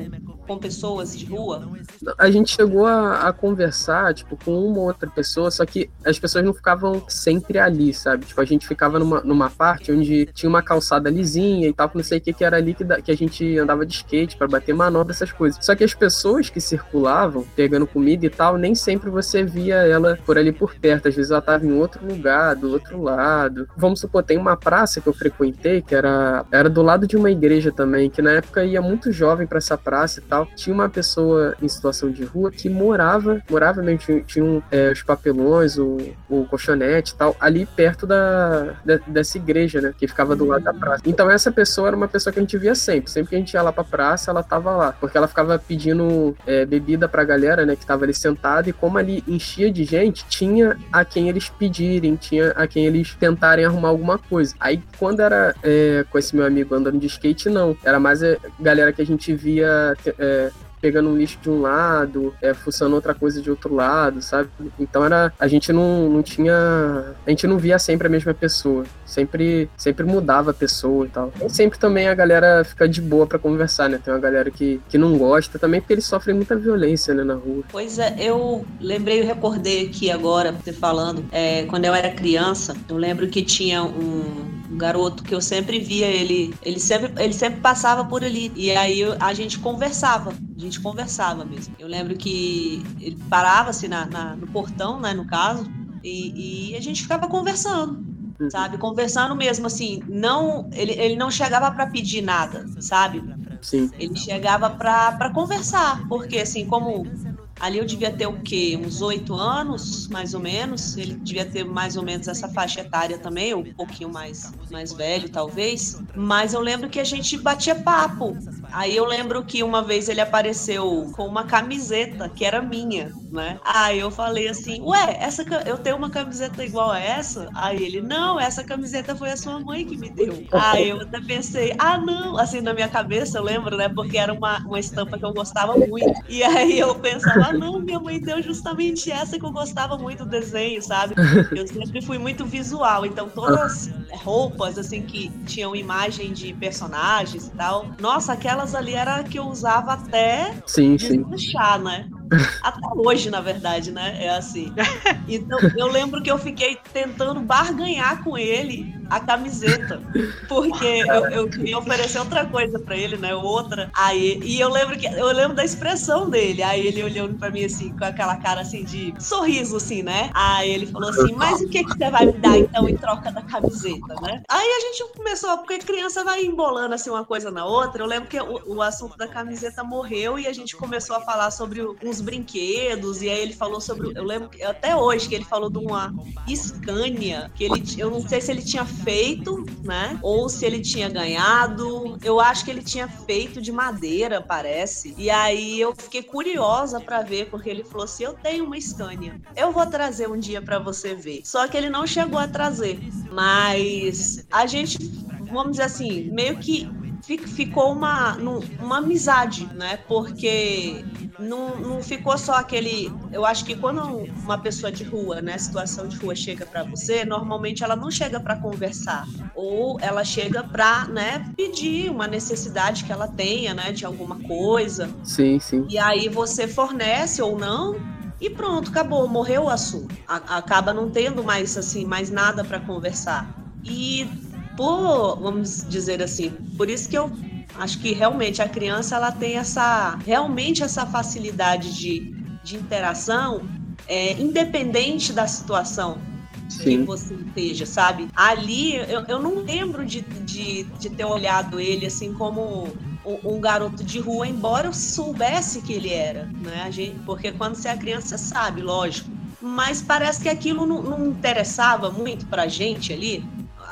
com pessoas de rua? A gente chegou a, a, conversar, tipo, com uma ou outra pessoa, só que as pessoas não ficavam sempre ali, sabe? Tipo, a gente ficava numa, numa parte onde tinha uma calçada lisinha e tal, não sei o que, que era ali que, da, que a gente andava de skate para bater manobra, essas coisas. Só que as pessoas que circulavam, pegando comida e tal, nem sempre você via ela por ali por perto. Às vezes ela tava em outro lugar, do outro lado. Vamos supor, tem uma praça que eu frequentei, que era, era do lado de uma igreja também, que na época ia muito jovem para essa praça e tal tinha uma pessoa em situação de rua que morava, morava mesmo, tinha, tinha é, os papelões, o, o colchonete e tal, ali perto da, da, dessa igreja, né, que ficava do lado da praça. Então essa pessoa era uma pessoa que a gente via sempre, sempre que a gente ia lá pra praça, ela tava lá, porque ela ficava pedindo é, bebida pra galera, né, que tava ali sentada, e como ali enchia de gente, tinha a quem eles pedirem, tinha a quem eles tentarem arrumar alguma coisa. Aí quando era é, com esse meu amigo andando de skate, não, era mais a galera que a gente via é, é, pegando um lixo de um lado, é, fuçando outra coisa de outro lado, sabe? Então era a gente não, não tinha a gente não via sempre a mesma pessoa, sempre sempre mudava a pessoa e tal. E sempre também a galera fica de boa para conversar, né? Tem uma galera que, que não gosta também porque eles sofrem muita violência, né, na rua. Pois é, eu lembrei, eu recordei aqui agora, você falando, é, quando eu era criança, eu lembro que tinha um um garoto que eu sempre via ele, ele sempre, ele sempre passava por ali. E aí a gente conversava, a gente conversava mesmo. Eu lembro que ele parava assim na, na no portão, né, no caso, e, e a gente ficava conversando uhum. sabe? Conversando mesmo, assim, não, ele, ele não chegava para pedir nada, sabe? Sim. Ele chegava para conversar, porque assim, como Ali eu devia ter o quê? Uns oito anos, mais ou menos. Ele devia ter mais ou menos essa faixa etária também, ou um pouquinho mais, mais velho, talvez. Mas eu lembro que a gente batia papo. Aí eu lembro que uma vez ele apareceu com uma camiseta que era minha, né? Aí eu falei assim, ué, essa eu tenho uma camiseta igual a essa? Aí ele, não, essa camiseta foi a sua mãe que me deu. Aí eu até pensei, ah, não, assim na minha cabeça eu lembro, né? Porque era uma, uma estampa que eu gostava muito. E aí eu pensava, ah, não, minha mãe deu justamente essa que eu gostava muito do desenho, sabe? Eu sempre fui muito visual, então todas as roupas, assim, que tinham imagem de personagens e tal, nossa, aquelas ali era que eu usava até sim, desmanchar, sim. né? [LAUGHS] Até hoje, na verdade, né? É assim. [LAUGHS] Então, eu lembro que eu fiquei tentando barganhar com ele a camiseta. Porque eu, eu queria oferecer outra coisa para ele, né? Outra. Aí, e eu lembro que eu lembro da expressão dele. Aí ele olhando para mim assim, com aquela cara assim de sorriso, assim, né? Aí ele falou assim: Mas o que, que você vai me dar então em troca da camiseta, né? Aí a gente começou, porque criança vai embolando assim uma coisa na outra. Eu lembro que o, o assunto da camiseta morreu e a gente começou a falar sobre uns brinquedos. E aí ele falou sobre. Eu lembro até hoje que ele falou de uma Scania, que ele, eu não sei se ele tinha feito, né? Ou se ele tinha ganhado. Eu acho que ele tinha feito de madeira, parece. E aí eu fiquei curiosa para ver, porque ele falou assim: eu tenho uma Scania. Eu vou trazer um dia para você ver. Só que ele não chegou a trazer. Mas a gente, vamos dizer assim, meio que ficou uma, uma amizade, né? Porque não, não ficou só aquele. Eu acho que quando uma pessoa de rua, né, situação de rua chega para você, normalmente ela não chega para conversar ou ela chega para, né, pedir uma necessidade que ela tenha, né, de alguma coisa. Sim, sim. E aí você fornece ou não e pronto, acabou, morreu o assunto. Acaba não tendo mais assim, mais nada para conversar. E por, vamos dizer assim, por isso que eu acho que realmente a criança ela tem essa realmente essa facilidade de, de interação é, independente da situação Sim. que você esteja, sabe? Ali eu, eu não lembro de, de, de ter olhado ele assim como um, um, garoto de rua, embora eu soubesse que ele era, né? A gente, porque quando você é criança, você sabe, lógico. Mas parece que aquilo não, não interessava muito pra gente ali.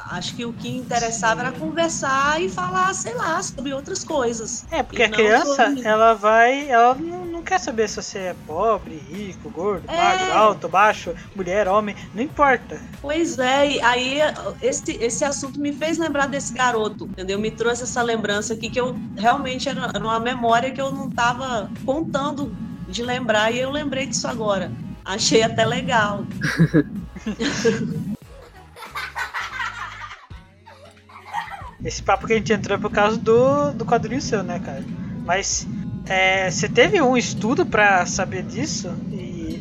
Acho que o que interessava era conversar e falar, sei lá, sobre outras coisas. É, porque a criança, sobre... ela vai. Ela não, não, quer saber se você é pobre, rico, gordo, é... magro, alto, baixo, mulher, homem, não importa. Pois é, e aí esse, esse assunto me fez lembrar desse garoto, entendeu? Me trouxe essa lembrança aqui que eu realmente era uma memória que eu não estava contando de lembrar e eu lembrei disso agora. Achei até legal. [LAUGHS] Esse papo que a gente entrou é por causa do, do quadrinho seu, né, cara? Mas é, você teve um estudo para saber disso?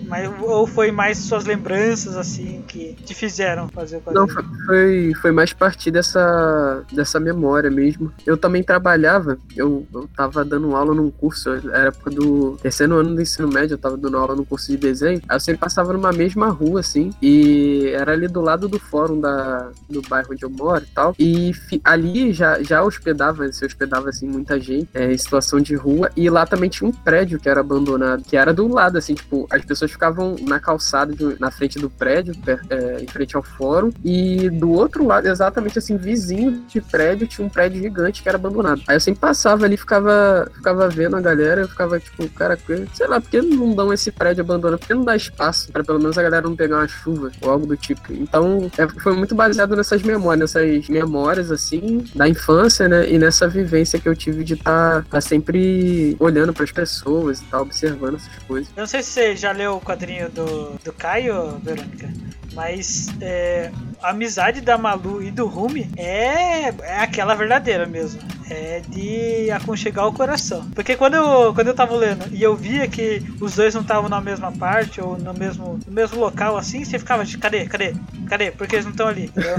Mas, ou foi mais suas lembranças, assim, que te fizeram fazer o quadrinho? Não, foi, foi mais partir dessa, dessa memória mesmo. Eu também trabalhava, eu, eu tava dando aula num curso, era época do terceiro ano do ensino médio, eu tava dando aula num curso de desenho. Aí eu sempre passava numa mesma rua, assim, e era ali do lado do fórum da, do bairro onde eu moro e tal. E fi, ali já, já hospedava, se hospedava, assim, muita gente, é, em situação de rua. E lá também tinha um prédio que era abandonado, que era do lado, assim, tipo, as pessoas ficavam na calçada, de, na frente do prédio, é, em frente ao fórum, e do outro lado, exatamente assim, vizinho de prédio, tinha um prédio gigante que era abandonado. Aí eu sempre passava ali, ficava, ficava vendo a galera, eu ficava tipo, cara, sei lá, por que não dão esse prédio abandonado? Por que não dá espaço para pelo menos a galera não pegar uma chuva ou algo do tipo? Então, é, foi muito baseado nessas memórias, nessas memórias, assim, da infância, né, e nessa vivência que eu tive de estar tá, tá sempre olhando para as pessoas e tal, observando essas coisas. Eu não sei se você já leu quadrinho do, do Caio, Verônica, mas é, a amizade da Malu e do Rumi é, é aquela verdadeira mesmo. É de aconchegar o coração. Porque quando eu, quando eu tava lendo e eu via que os dois não estavam na mesma parte ou no mesmo, no mesmo local assim, você ficava de cadê, cadê, cadê? Porque eles não estão ali. Entendeu?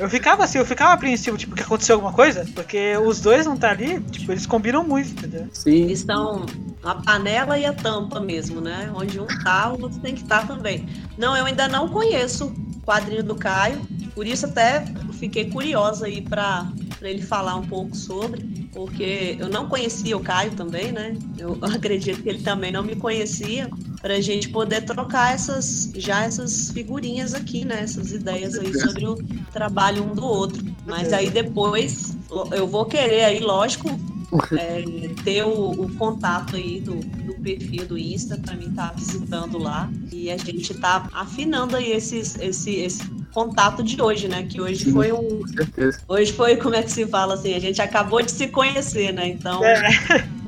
eu ficava assim, eu ficava apreensivo, tipo, que aconteceu alguma coisa? Porque os dois não tá ali, tipo, eles combinam muito, entendeu? Sim. Eles estão a panela e a tampa mesmo, né? Onde um tá, o outro tem que estar tá também. Não, eu ainda não conheço o quadrinho do Caio, por isso até fiquei curiosa aí para ele falar um pouco sobre, porque eu não conhecia o Caio também, né? Eu [LAUGHS] acredito que ele também não me conhecia, para a gente poder trocar essas já essas figurinhas aqui, né? Essas ideias aí sobre o trabalho um do outro. Mas aí depois eu vou querer aí, lógico, é, ter o, o, contato aí do, do perfil do Insta para mim estar tá visitando lá e a gente tá afinando aí esses, esse, esse contato de hoje, né? Que hoje Sim, foi um. Hoje foi, como é que se fala assim? A gente acabou de se conhecer, né? Então. É.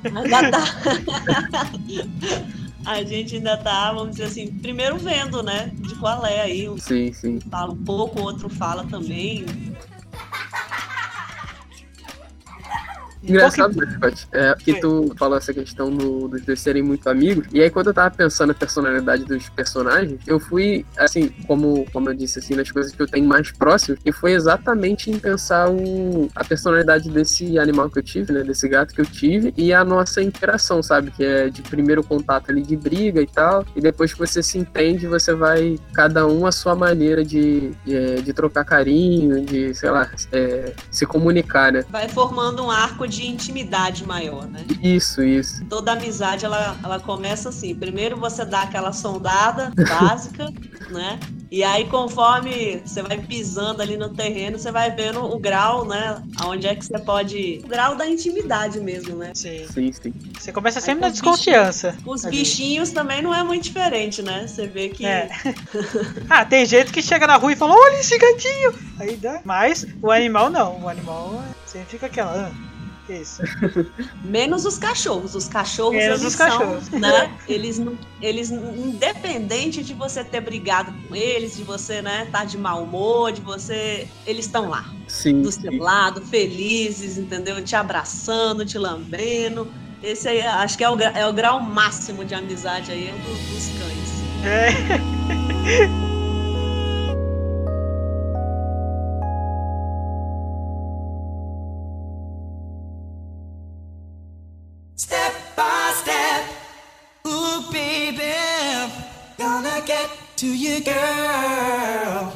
Ainda tá. [LAUGHS] a gente ainda tá, vamos dizer assim, primeiro vendo, né? De qual é aí. Sim, sim. Fala um pouco, o outro fala também. Engraçado, né, é, que tu falou essa questão do, dos dois serem muito amigos. E aí, quando eu tava pensando na personalidade dos personagens, eu fui, assim, como, como eu disse, assim, nas coisas que eu tenho mais próximas, e foi exatamente em pensar o, a personalidade desse animal que eu tive, né? Desse gato que eu tive, e a nossa interação, sabe? Que é de primeiro contato ali de briga e tal, e depois que você se entende, você vai, cada um a sua maneira de, de, de trocar carinho, de, sei lá, é, se comunicar, né? Vai formando um arco de intimidade maior, né? Isso, isso. Toda amizade, ela, ela começa assim. Primeiro você dá aquela sondada [LAUGHS] básica, né? E aí, conforme você vai pisando ali no terreno, você vai vendo o grau, né? Aonde é que você pode. O grau da intimidade mesmo, né? Sim. Sim, sim. Você começa Aí, sempre com na desconfiança. Os ali. bichinhos também não é muito diferente, né? Você vê que. É. [LAUGHS] ah, tem gente que chega na rua e fala, olha esse gatinho! Aí dá. Mas o animal não. O animal é- sempre fica aquela. Isso? Menos os cachorros. Os cachorros, Menos eles os cachorros. são, né? Eles, não- eles, independente de você ter brigado com eles, de você, né, tá de mau humor, de você, eles estão lá, Sim. do seu lado, felizes, entendeu? Te abraçando, te lambendo. Esse aí, acho que é o, é o grau máximo de amizade aí, é o do- dos cães. É. [LAUGHS] get to you, girl.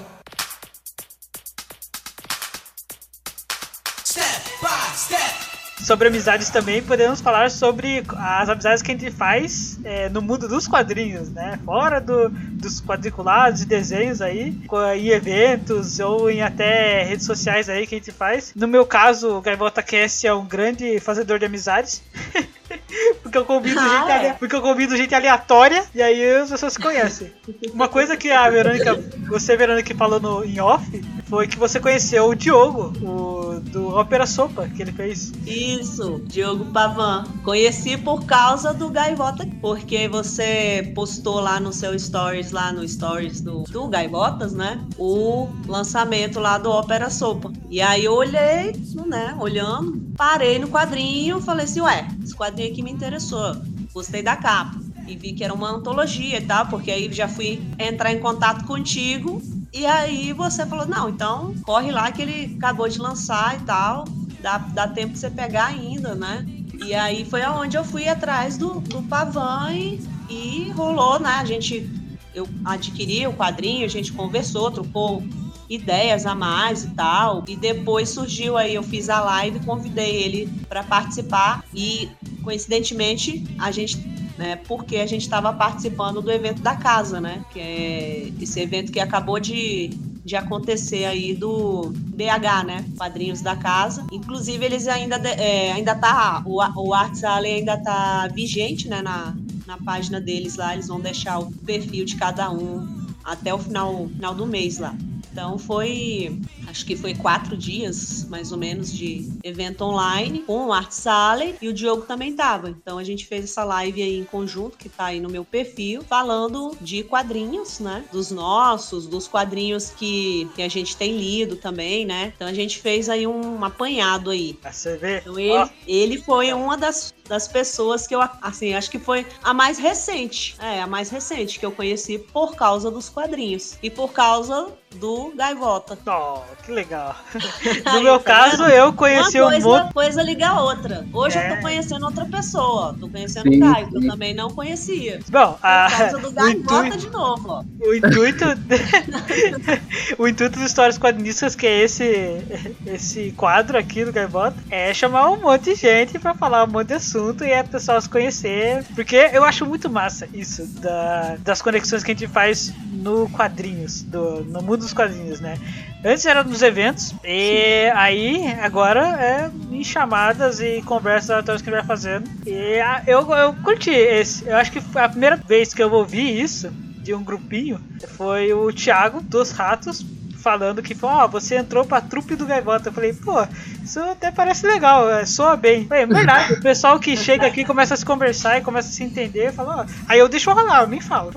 Step by step. Sobre amizades também, podemos falar sobre as amizades que a gente faz é, no mundo dos quadrinhos, né? Fora do, dos quadriculados e desenhos aí, em eventos ou em até redes sociais aí que a gente faz. No meu caso, o Gaivota Cast é um grande fazedor de amizades. [LAUGHS] [LAUGHS] Porque eu convido Ah, gente ale- porque eu convido gente aleatória e aí as pessoas se conhecem. Uma coisa que a Verônica, você Verônica falou no em off, foi que você conheceu o Diogo, o do Ópera Sopa, que ele fez. Isso, Diogo Pavan. Conheci por causa do Gaivota, porque você postou lá no seu stories, lá no stories do, do Gaivotas, né? O lançamento lá do Ópera Sopa. E aí eu olhei, né? Olhando, parei no quadrinho, falei assim, ué, esse quadrinho aqui me interessou. Gostei da capa. E vi que era uma antologia e tal, porque aí já fui entrar em contato contigo. E aí você falou, não, então corre lá que ele acabou de lançar e tal dá, dá tempo de você pegar ainda, né? E aí foi aonde eu fui atrás do, do Pavan e, e rolou, né? A gente, eu adquiri o quadrinho, a gente conversou, trocou ideias a mais e tal. E depois surgiu aí, eu fiz a live, convidei ele para participar e coincidentemente a gente né, porque a gente estava participando do evento da casa, né? Que é esse evento que acabou de, de acontecer aí do BH, né? Quadrinhos da Casa. Inclusive, eles ainda, é, ainda tá. O, o Arts Alley ainda tá vigente, né? Na, na página deles lá. Eles vão deixar o perfil de cada um até o final, final do mês lá. Então foi, acho que foi quatro dias, mais ou menos, de evento online com o Art Sale e o Diogo também tava. Então a gente fez essa live aí em conjunto, que tá aí no meu perfil, falando de quadrinhos, né? Dos nossos, dos quadrinhos que, que a gente tem lido também, né? Então a gente fez aí um apanhado aí. Você vê? Então ele, Ó, ele foi uma das, das pessoas que eu, assim, acho que foi a mais recente. É, a mais recente que eu conheci por causa dos quadrinhos. E por causa do Gaivota. ó, que legal. [LAUGHS] No Aí, meu tá caso, vendo? eu conheci uma um coisa, monte. coisa liga a outra. Hoje É. eu tô conhecendo outra pessoa. ó. Tô conhecendo Sim, o Caio, que eu também não conhecia. Bom, Por a, causa do o, Gaivota intuito, de novo, ó. o intuito. [LAUGHS] o intuito dos Histórias Quadrinistas, que é esse, esse quadro aqui do Gaivota, é chamar um monte de gente pra falar um monte de assunto e a pessoa se conhecer. Porque eu acho muito massa isso, da- das conexões que a gente faz no quadrinhos, do, no mundo dos quadrinhos, né? Antes era nos eventos, e aí agora é em chamadas e conversas aleatórias que a gente vai fazendo. E ah, eu, eu curti esse. Eu acho que foi a primeira vez que eu ouvi isso de um grupinho foi o Thiago dos Ratos falando que ó, você entrou pra trupe do Gaivota. Eu falei, pô, isso até parece legal, é, soa bem. Falei, é verdade, o pessoal que chega aqui começa a se conversar e começa a se entender, fala, ó, aí eu deixo rolar, eu nem falo.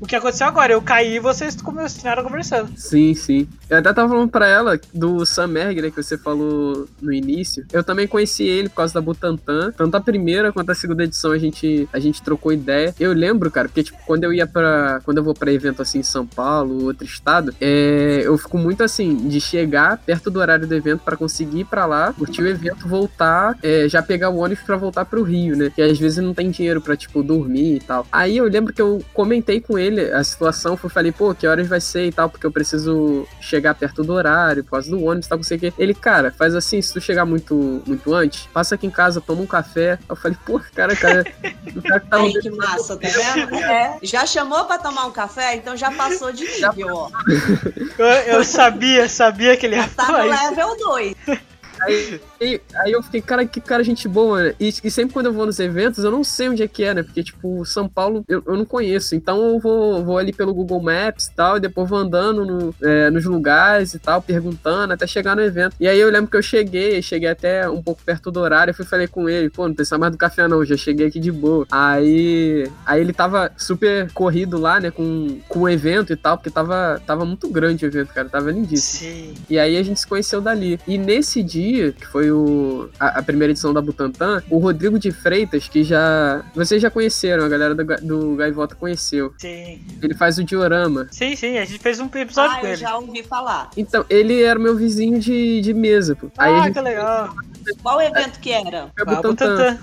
o que aconteceu agora? Eu caí e vocês continuaram conversando. Sim, sim. Eu até tava falando pra ela do Sam Merg, né, que você falou no início. Eu também conheci ele por causa da Butantan. Tanto a primeira quanto a segunda edição a gente, a gente trocou ideia. Eu lembro, cara, porque tipo, quando eu ia pra. Quando eu vou pra evento assim em São Paulo, outro estado, é, é, eu fico muito assim, de chegar perto do horário do evento pra conseguir ir pra lá, curtir o evento, voltar, é, já pegar o ônibus pra voltar pro Rio, né? Que às vezes não tem dinheiro pra, tipo, dormir e tal. Aí eu lembro que eu comentei com ele a situação, eu falei, pô, que horas vai ser e tal, porque eu preciso chegar perto do horário, por causa do ônibus e tal, não sei o quê. Ele, cara, faz assim, se tu chegar muito, muito antes, passa aqui em casa, toma um café. Eu falei, pô, cara, cara, o cara que tá Aí, [LAUGHS] que massa, tá vendo? [LAUGHS] É, já chamou pra tomar um café, então já passou de nível, ó. Eu, eu sabia, sabia que ele ia Tá no falar isso. level 2. [LAUGHS] Aí, aí, aí eu fiquei, cara, que cara gente boa, né? E, e sempre quando eu vou nos eventos, eu não sei onde é que é, né? Porque, tipo, São Paulo eu, eu não conheço. Então eu vou, vou ali pelo Google Maps e tal, e depois vou andando no, é, nos lugares e tal, perguntando, até chegar no evento. E aí eu lembro que eu cheguei, cheguei até um pouco perto do horário, eu fui falei com ele, pô, não precisa mais do café não, já cheguei aqui de boa. Aí, aí ele tava super corrido lá, né, com, com o evento e tal, porque tava, tava muito grande o evento, cara, tava lindíssimo. Sim. E aí a gente se conheceu dali. E nesse dia, que foi o, a, a primeira edição da Butantan, o Rodrigo de Freitas, que já. Vocês já conheceram, a galera do, do Gaivota conheceu. Sim. Ele faz o diorama. Sim, sim, a gente fez um episódio Ah, com eu ele. já ouvi falar. Então, ele era meu vizinho de, de mesa, pô. Ah, gente que legal. Qual evento que era? Ah, Butantan.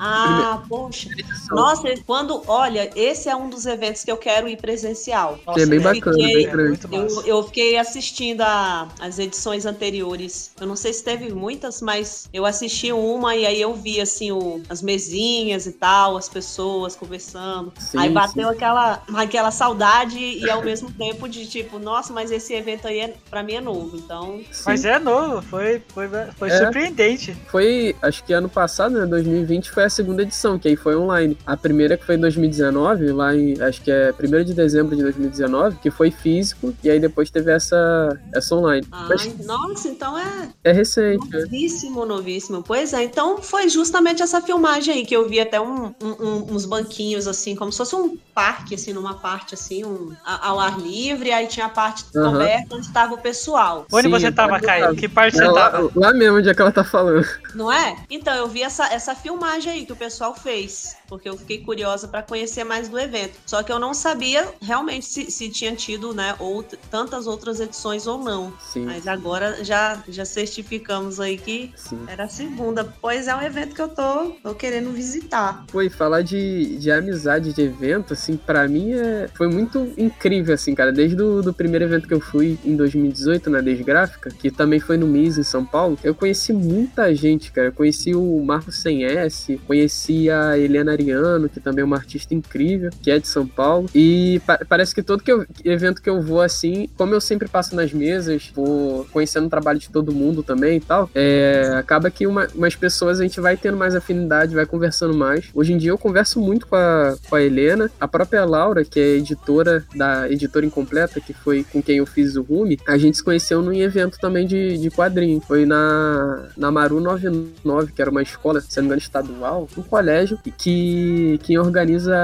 Ah, poxa. Nossa, quando. Olha, esse é um dos eventos que eu quero ir presencial. Que é bem né? bacana, fiquei- bem É grande. Eu, eu fiquei assistindo a- as edições anteriores. Eu não sei se teve muitas, mas eu assisti uma e aí eu vi assim o- as mesinhas e tal, as pessoas conversando. Sim, aí bateu sim. aquela, aquela saudade e ao mesmo tempo de tipo, nossa, mas esse evento aí é, pra mim é novo. Então, Sim. Mas é novo, foi, foi, foi É. surpreendente. Foi, acho que ano passado, né, 2020, foi a segunda edição, que aí foi online. A primeira que foi em 2019, lá em, acho que é 1 de dezembro de 2019, que foi físico, e aí depois teve essa, essa online. ai, Mas nossa, então é é recente, né? Novíssimo, novíssimo. Pois é, então foi justamente essa filmagem aí que eu vi até um- um- um- uns banquinhos assim, como se fosse um parque, assim, numa parte assim, um, ao ar livre, aí tinha a parte Aham. coberta onde estava o pessoal, Onde Sim, você tava, Caio? Que parte É você lá, tava? lá mesmo onde é que ela tá falando. não é? Então eu vi essa, essa filmagem aí que o pessoal fez, porque eu fiquei curiosa para conhecer mais do evento. Só que eu não sabia realmente se, se tinha tido, né, out, tantas outras edições ou não. Sim, Mas agora já, já certificamos aí que sim. Era a segunda, pois é um evento que eu tô, tô querendo visitar. Foi falar de, de amizade de evento, assim, pra mim é, foi muito incrível, assim, cara. Desde o do primeiro evento que eu fui em 2018, na Desgráfica, que também foi no MIS em São Paulo, eu conheci muita gente, cara. Eu conheci o Marcos 100S, conheci a Helena Ariano, que também é uma artista incrível, que é de São Paulo. E pa- parece que todo que eu- evento que eu vou, assim, como eu sempre passo nas mesas, vou conhecendo o trabalho de todo mundo também tal, é, acaba que uma- umas pessoas a gente vai tendo mais afinidade, vai conversando mais. Hoje em dia eu converso muito com a, com a Helena, a própria Laura, que é editora da Editora Incompleta, que foi com quem eu fiz o Rume, a gente se conheceu num evento também de, de quadrinho. Foi na, na Maru 99, que era uma escola, se não me engano, estadual, um colégio, que quem organiza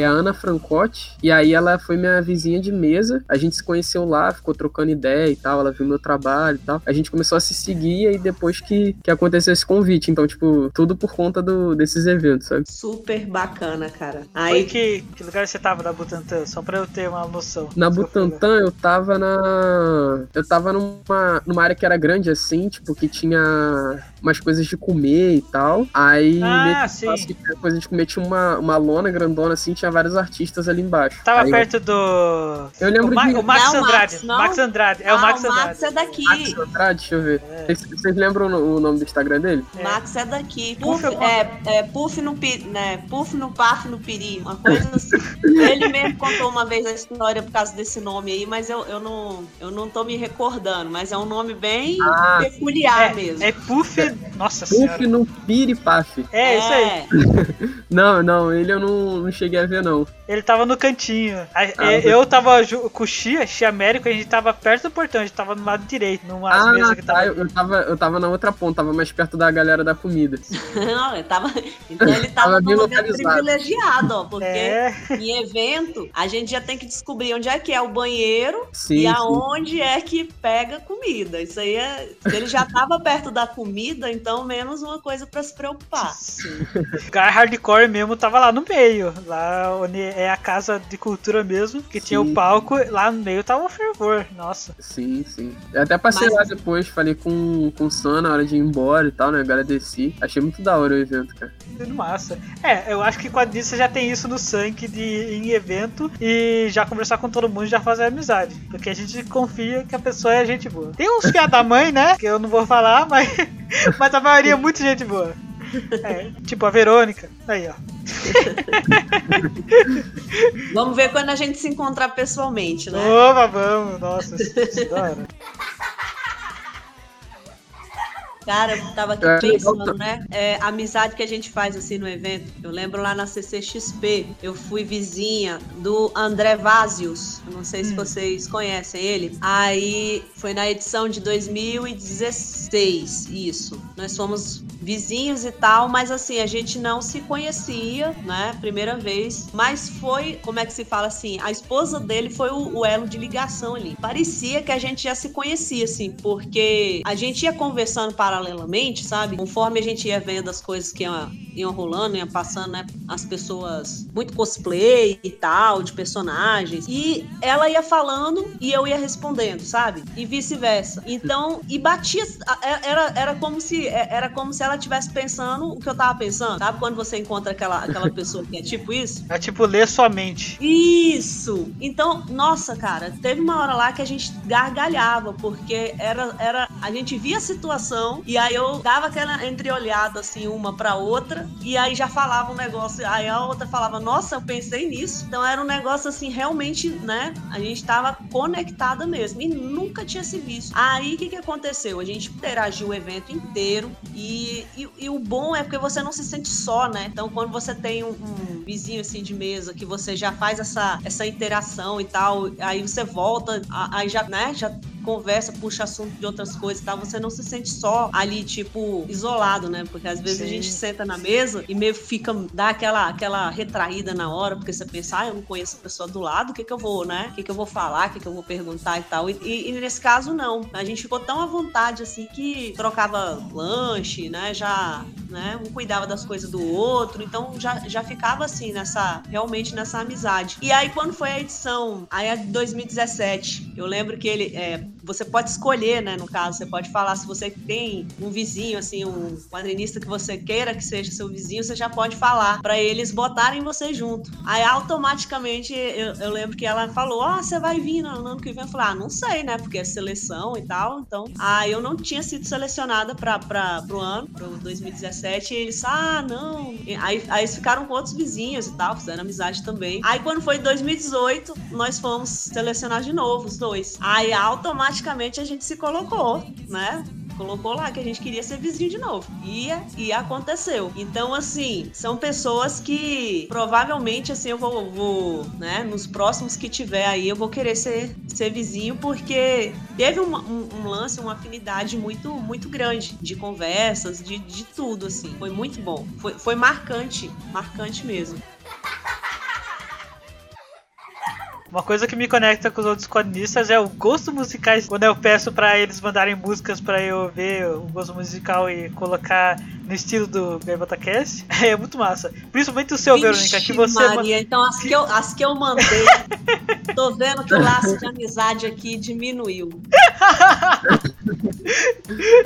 é a Ana Francotti, e aí ela foi minha vizinha de mesa, a gente se conheceu lá, ficou trocando ideia e tal, ela viu meu trabalho e tal, a gente começou a se seguir, e aí depois que, que aconteceu esse convite, então, tipo, tudo por conta do, desses eventos, sabe? Super bacana, cara. Aí, que, que lugar você tava na Butantan? Só pra eu ter uma noção. Na eu Butantan eu tava na. Eu tava numa, numa área que era grande assim, tipo, que tinha umas coisas de comer e tal. Aí Ah, nesse sim. que tinha coisa de comer tinha uma, uma lona grandona assim, tinha vários artistas ali embaixo. Tava Aí perto do. Eu lembro o, Ma- de- o Max Não, Andrade. Max, não? Max Andrade. É o ah, Max o Max Andrade. é daqui. Max Andrade, deixa eu ver. É. Vocês, vocês lembram o o nome do Instagram dele? O Max é daqui. Puff Puff, é, é, puff no pi, né? Puff no paf no piri. Uma coisa assim. [LAUGHS] Ele mesmo contou uma vez a história por causa desse nome aí, mas eu, eu, não, eu não tô me recordando. Mas é um nome bem Ah. peculiar mesmo. É, é Puff. Nossa senhora. Puff no Piripaf. É, isso aí. [LAUGHS] Não, não, ele eu não, não cheguei a ver, não. Ele tava no cantinho. A- Ah, é, eu tava com o Xia, Xia Américo, a gente tava perto do portão, a gente tava no lado direito, numa ah, mesa que tá, tava. eu, eu tava, eu tava na outra ponta, tava mais perto da galera da comida. [LAUGHS] Não, ele tava, então ele Tava tava bem num lugar localizado. privilegiado, ó. Porque É, em evento, a gente já tem que descobrir onde é que é o banheiro Sim, e sim. aonde é que pega comida. Isso aí é. se Ele já tava perto da comida, então menos uma coisa pra se preocupar. sim. O cara hardcore mesmo tava lá no meio. Lá a, Oni- é a casa de cultura mesmo, que tinha Sim. o palco, lá no meio tava um fervor. Nossa. Sim, sim. Eu até passei Mas- lá depois, falei com, com o Sam na hora de ir embora e tal, né? Agradeci. Achei muito da hora o evento, cara. Tudo massa. É, eu acho que quadrinista já tem isso no sangue de ir em evento e já conversar com todo mundo e já fazer amizade. Porque a gente confia que a pessoa é gente boa. Tem uns fiados da mãe, né? Que eu não vou falar, mas, [LAUGHS] mas a maioria é muito gente boa. É, tipo a Verônica. Aí, ó. [LAUGHS] Vamos ver quando a gente se encontrar pessoalmente, né? Opa, vamos. Nossa, isso hora. Cara, eu tava aqui É, pensando, eu- né? É, a amizade que a gente faz assim no evento. Eu lembro lá na CCXP, eu fui vizinha do André Vazios. Não sei se Hum. vocês conhecem ele. Aí foi na edição de 2016, isso. Nós fomos vizinhos e tal, mas assim, a gente não se conhecia, né? Primeira vez. Mas foi, como é que se fala assim? A esposa dele foi o, o elo de ligação ali. Parecia que a gente já se conhecia, assim, porque a gente ia conversando paralelamente, sabe? Conforme a gente ia vendo as coisas que iam, iam rolando, iam passando, né? As pessoas, muito cosplay e tal, de personagens. E ela ia falando e eu ia respondendo, sabe? E vice-versa. Então, e batia. Era, era como se era como se ela estivesse pensando o que eu tava pensando. Sabe quando você encontra aquela, aquela pessoa que é tipo isso? É tipo ler sua mente. Isso! Então, nossa, cara, teve uma hora lá que a gente gargalhava, porque era, era a gente via a situação e aí eu dava aquela entreolhada assim, uma pra outra, e aí já falava um negócio, aí a outra falava, nossa, eu pensei nisso. Então era um negócio assim, realmente, né? A gente tava conectada mesmo e nunca tinha se visto. Aí o que, que aconteceu? A gente interagiu o evento inteiro e, e, e o bom é porque você não se sente só, né? Então quando você tem um, um vizinho assim de mesa que você já faz essa, essa interação e tal, aí você volta, aí já, né, já conversa, puxa assunto de outras coisas e tal, você não se sente só ali, tipo, isolado, né? Porque às vezes a Sim. gente senta na mesa e meio fica, dá aquela, aquela retraída na hora, porque você pensa, ah, eu não conheço a pessoa do lado, o que que eu vou, né? O que que eu vou falar, o que que eu vou perguntar e tal. E, e- e nesse caso, não. A gente ficou tão à vontade, assim, que trocava lanche, né? Já, né? Um cuidava das coisas do outro, então já, já ficava assim, nessa, realmente nessa amizade. E aí, quando foi a edição, aí a de 2017, eu lembro que ele, é, você pode escolher, né, no caso, você pode falar se você tem um vizinho, assim, um quadrinista que você queira que seja seu vizinho, você já pode falar pra eles botarem você junto. Aí automaticamente eu, eu lembro que ela falou: Ah, você vai vir no ano que vem? Eu falei: Ah, não sei, né? Porque é seleção e tal. Então, aí eu não tinha sido selecionada pra, pro ano, pro 2017. E eles, ah, não. Aí, aí eles ficaram com outros vizinhos e tal, fizeram amizade também. Aí quando foi 2018, nós fomos selecionar de novo, os dois. Aí automaticamente a gente se colocou, né? colocou lá que a gente queria ser vizinho de novo. E, e aconteceu. Então, assim, são pessoas que provavelmente, assim, eu vou, vou, né, nos próximos que tiver aí, eu vou querer ser, ser vizinho, porque teve uma- um, um lance, uma afinidade muito, muito grande de conversas, de, de tudo, assim. Foi muito bom. Foi, foi marcante, marcante mesmo. Uma coisa que me conecta com os outros quadrinistas é o gosto musicais. Quando eu peço pra eles mandarem músicas pra eu ver o gosto musical e colocar no estilo do Gaivota Cast, [LAUGHS] é muito massa. Principalmente o seu, Verônica, que Vixe, você. ma- Maria, então as que, eu, as que eu mandei, [LAUGHS] tô vendo que o laço de amizade aqui diminuiu. [LAUGHS]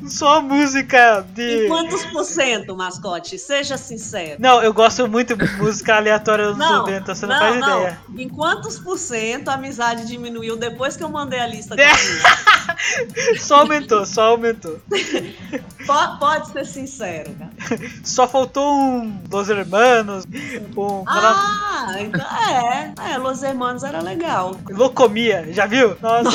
Só música de. Em quantos por cento, mascote? Seja sincero. Não, eu gosto muito de música aleatória dos Não, 90, você não, não, faz não. ideia. Em quantos por cento a amizade diminuiu depois que eu mandei a lista? Só aumentou, só aumentou. Po- Pode ser sincero. [LAUGHS] Só faltou um Dos Hermanos, um. Ah, então é. É, Los Hermanos era legal. Locomia, já viu? Nossa.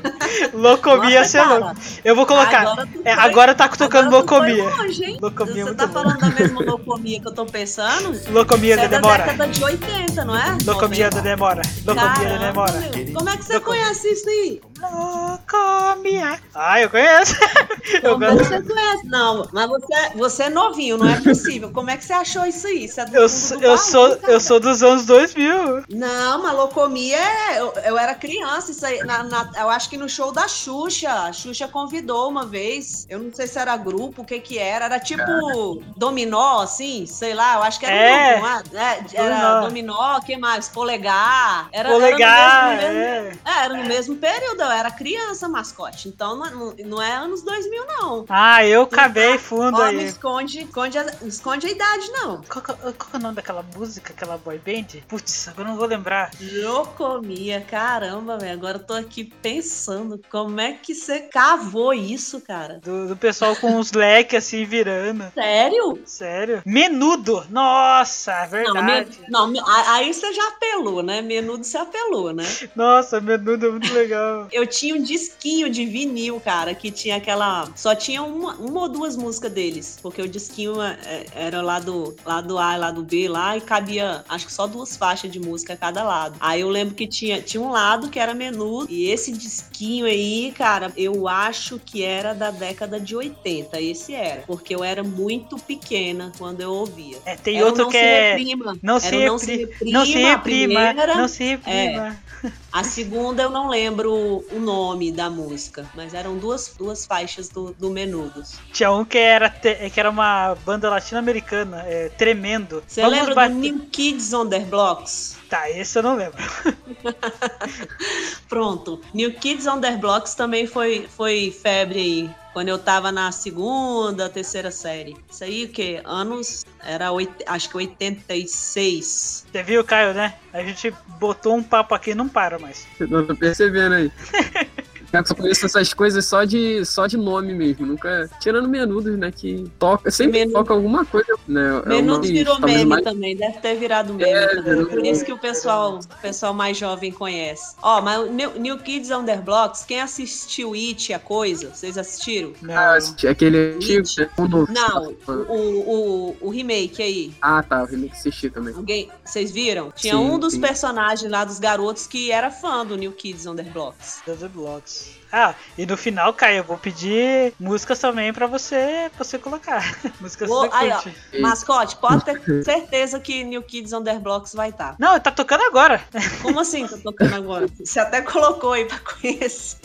[LAUGHS] Locomia, Nossa, é cara. Eu vou colocar. Agora É, agora tá tocando agora Locomia. longe? Locomia é Você tá bom. falando da mesma [LAUGHS] locomia que eu tô pensando? Locomia Você da é da demora. década de 80, não é? Locomia da 90. demora. Locomia da demora. meu. Como é que você Loco- conhece isso aí? Locomia. Ah, eu conheço. [LAUGHS] eu gosto. você conhece? Não, mas você, você é novinho, não é possível. Como é que você achou isso aí? É do Eu, do eu, sou, cara. eu sou dos anos 2000. Não, mas locomia é. Eu, eu era criança, isso aí. na- na- eu acho que no show da Xuxa. A Xuxa convidou uma vez. Eu não sei se era grupo, o que que era. Era tipo dominó, assim, sei lá. Eu acho que era É. grupo. não é? Era Dominó. dominó, o que mais? Polegar. Era, Polegar, era no mesmo, é. é, era no mesmo período. Eu era criança, mascote. Então não, não- não é anos 2000, não. Ah, eu acabei fundo Ó, não aí. esconde, esconde, a, esconde a idade, não. Qual, que- qual que é o nome daquela música, aquela boy band? Putz, agora não vou lembrar. Locomia, caramba, velho. Agora eu tô aqui pensando como é que você cavou isso, cara. Do, do pessoal com os leques assim virando. Sério? Sério? Menudo! Nossa, Não, me- verdade. não, me- a- aí você já apelou, né? Menudo você apelou, né? Nossa, menudo é muito legal. [LAUGHS] Eu tinha um disquinho de vinil, cara, que tinha aquela. Só tinha uma, uma ou duas músicas deles. Porque o disquinho é, era lá do, lá do A e lá do B lá, e cabia, acho que só duas faixas de música a cada lado. Aí eu lembro que tinha, tinha um lado que era menudo. E esse disquinho aí, cara, eu acho que era da década de 80. Esse era. Porque eu era muito pequena quando eu ouvia. É, tem Era outro Não que Se é. Reprima. Não se, Não Se repri... Reprima, não se reprima. primeira. Não se reprima. [LAUGHS] A segunda eu não lembro o nome da música, mas eram duas, duas faixas do, do Menudos. Tinha um que era, te- que era uma banda latino-americana, é, tremendo. Você Vamos lembra bater- do New Kids on the Blocks? Tá, esse eu não lembro. [LAUGHS] Pronto. New Kids on the Blocks também foi, foi febre aí. Quando eu tava na segunda, terceira série. Isso aí o quê? Anos. Era oit- acho que 86. Você viu, Caio, né? A gente botou um papo aqui e não para mais. Tô percebendo aí. [LAUGHS] Eu só conheço essas coisas só de, só de nome mesmo. Nunca. Tirando menudos, né? Que toca. Sempre Menudo- toca alguma coisa, né? é Menudos virou talvez, meme mais- também, deve ter virado meme É, também. virou Por isso que o pessoal, o pessoal mais jovem conhece. Ó, mas o New, New Kids on the Blocks, quem assistiu It, a coisa? Vocês assistiram? Não. Ah, aquele antigo, né? O novo. Não, o, o, o remake aí. Ah, tá. O remake assisti também. Alguém, vocês viram? Tinha Sim, um dos sim. personagens lá dos garotos que era fã do New Kids on the Blocks. The Blocks. Ah, e no final, Caio, eu vou pedir músicas também pra você, pra você colocar. [LAUGHS] músicas você aí, ó. Mascote, pode ter certeza que New Kids on the Blocks vai estar. Não, tá tocando agora. Como assim tá tocando agora? Você até colocou aí pra conhecer.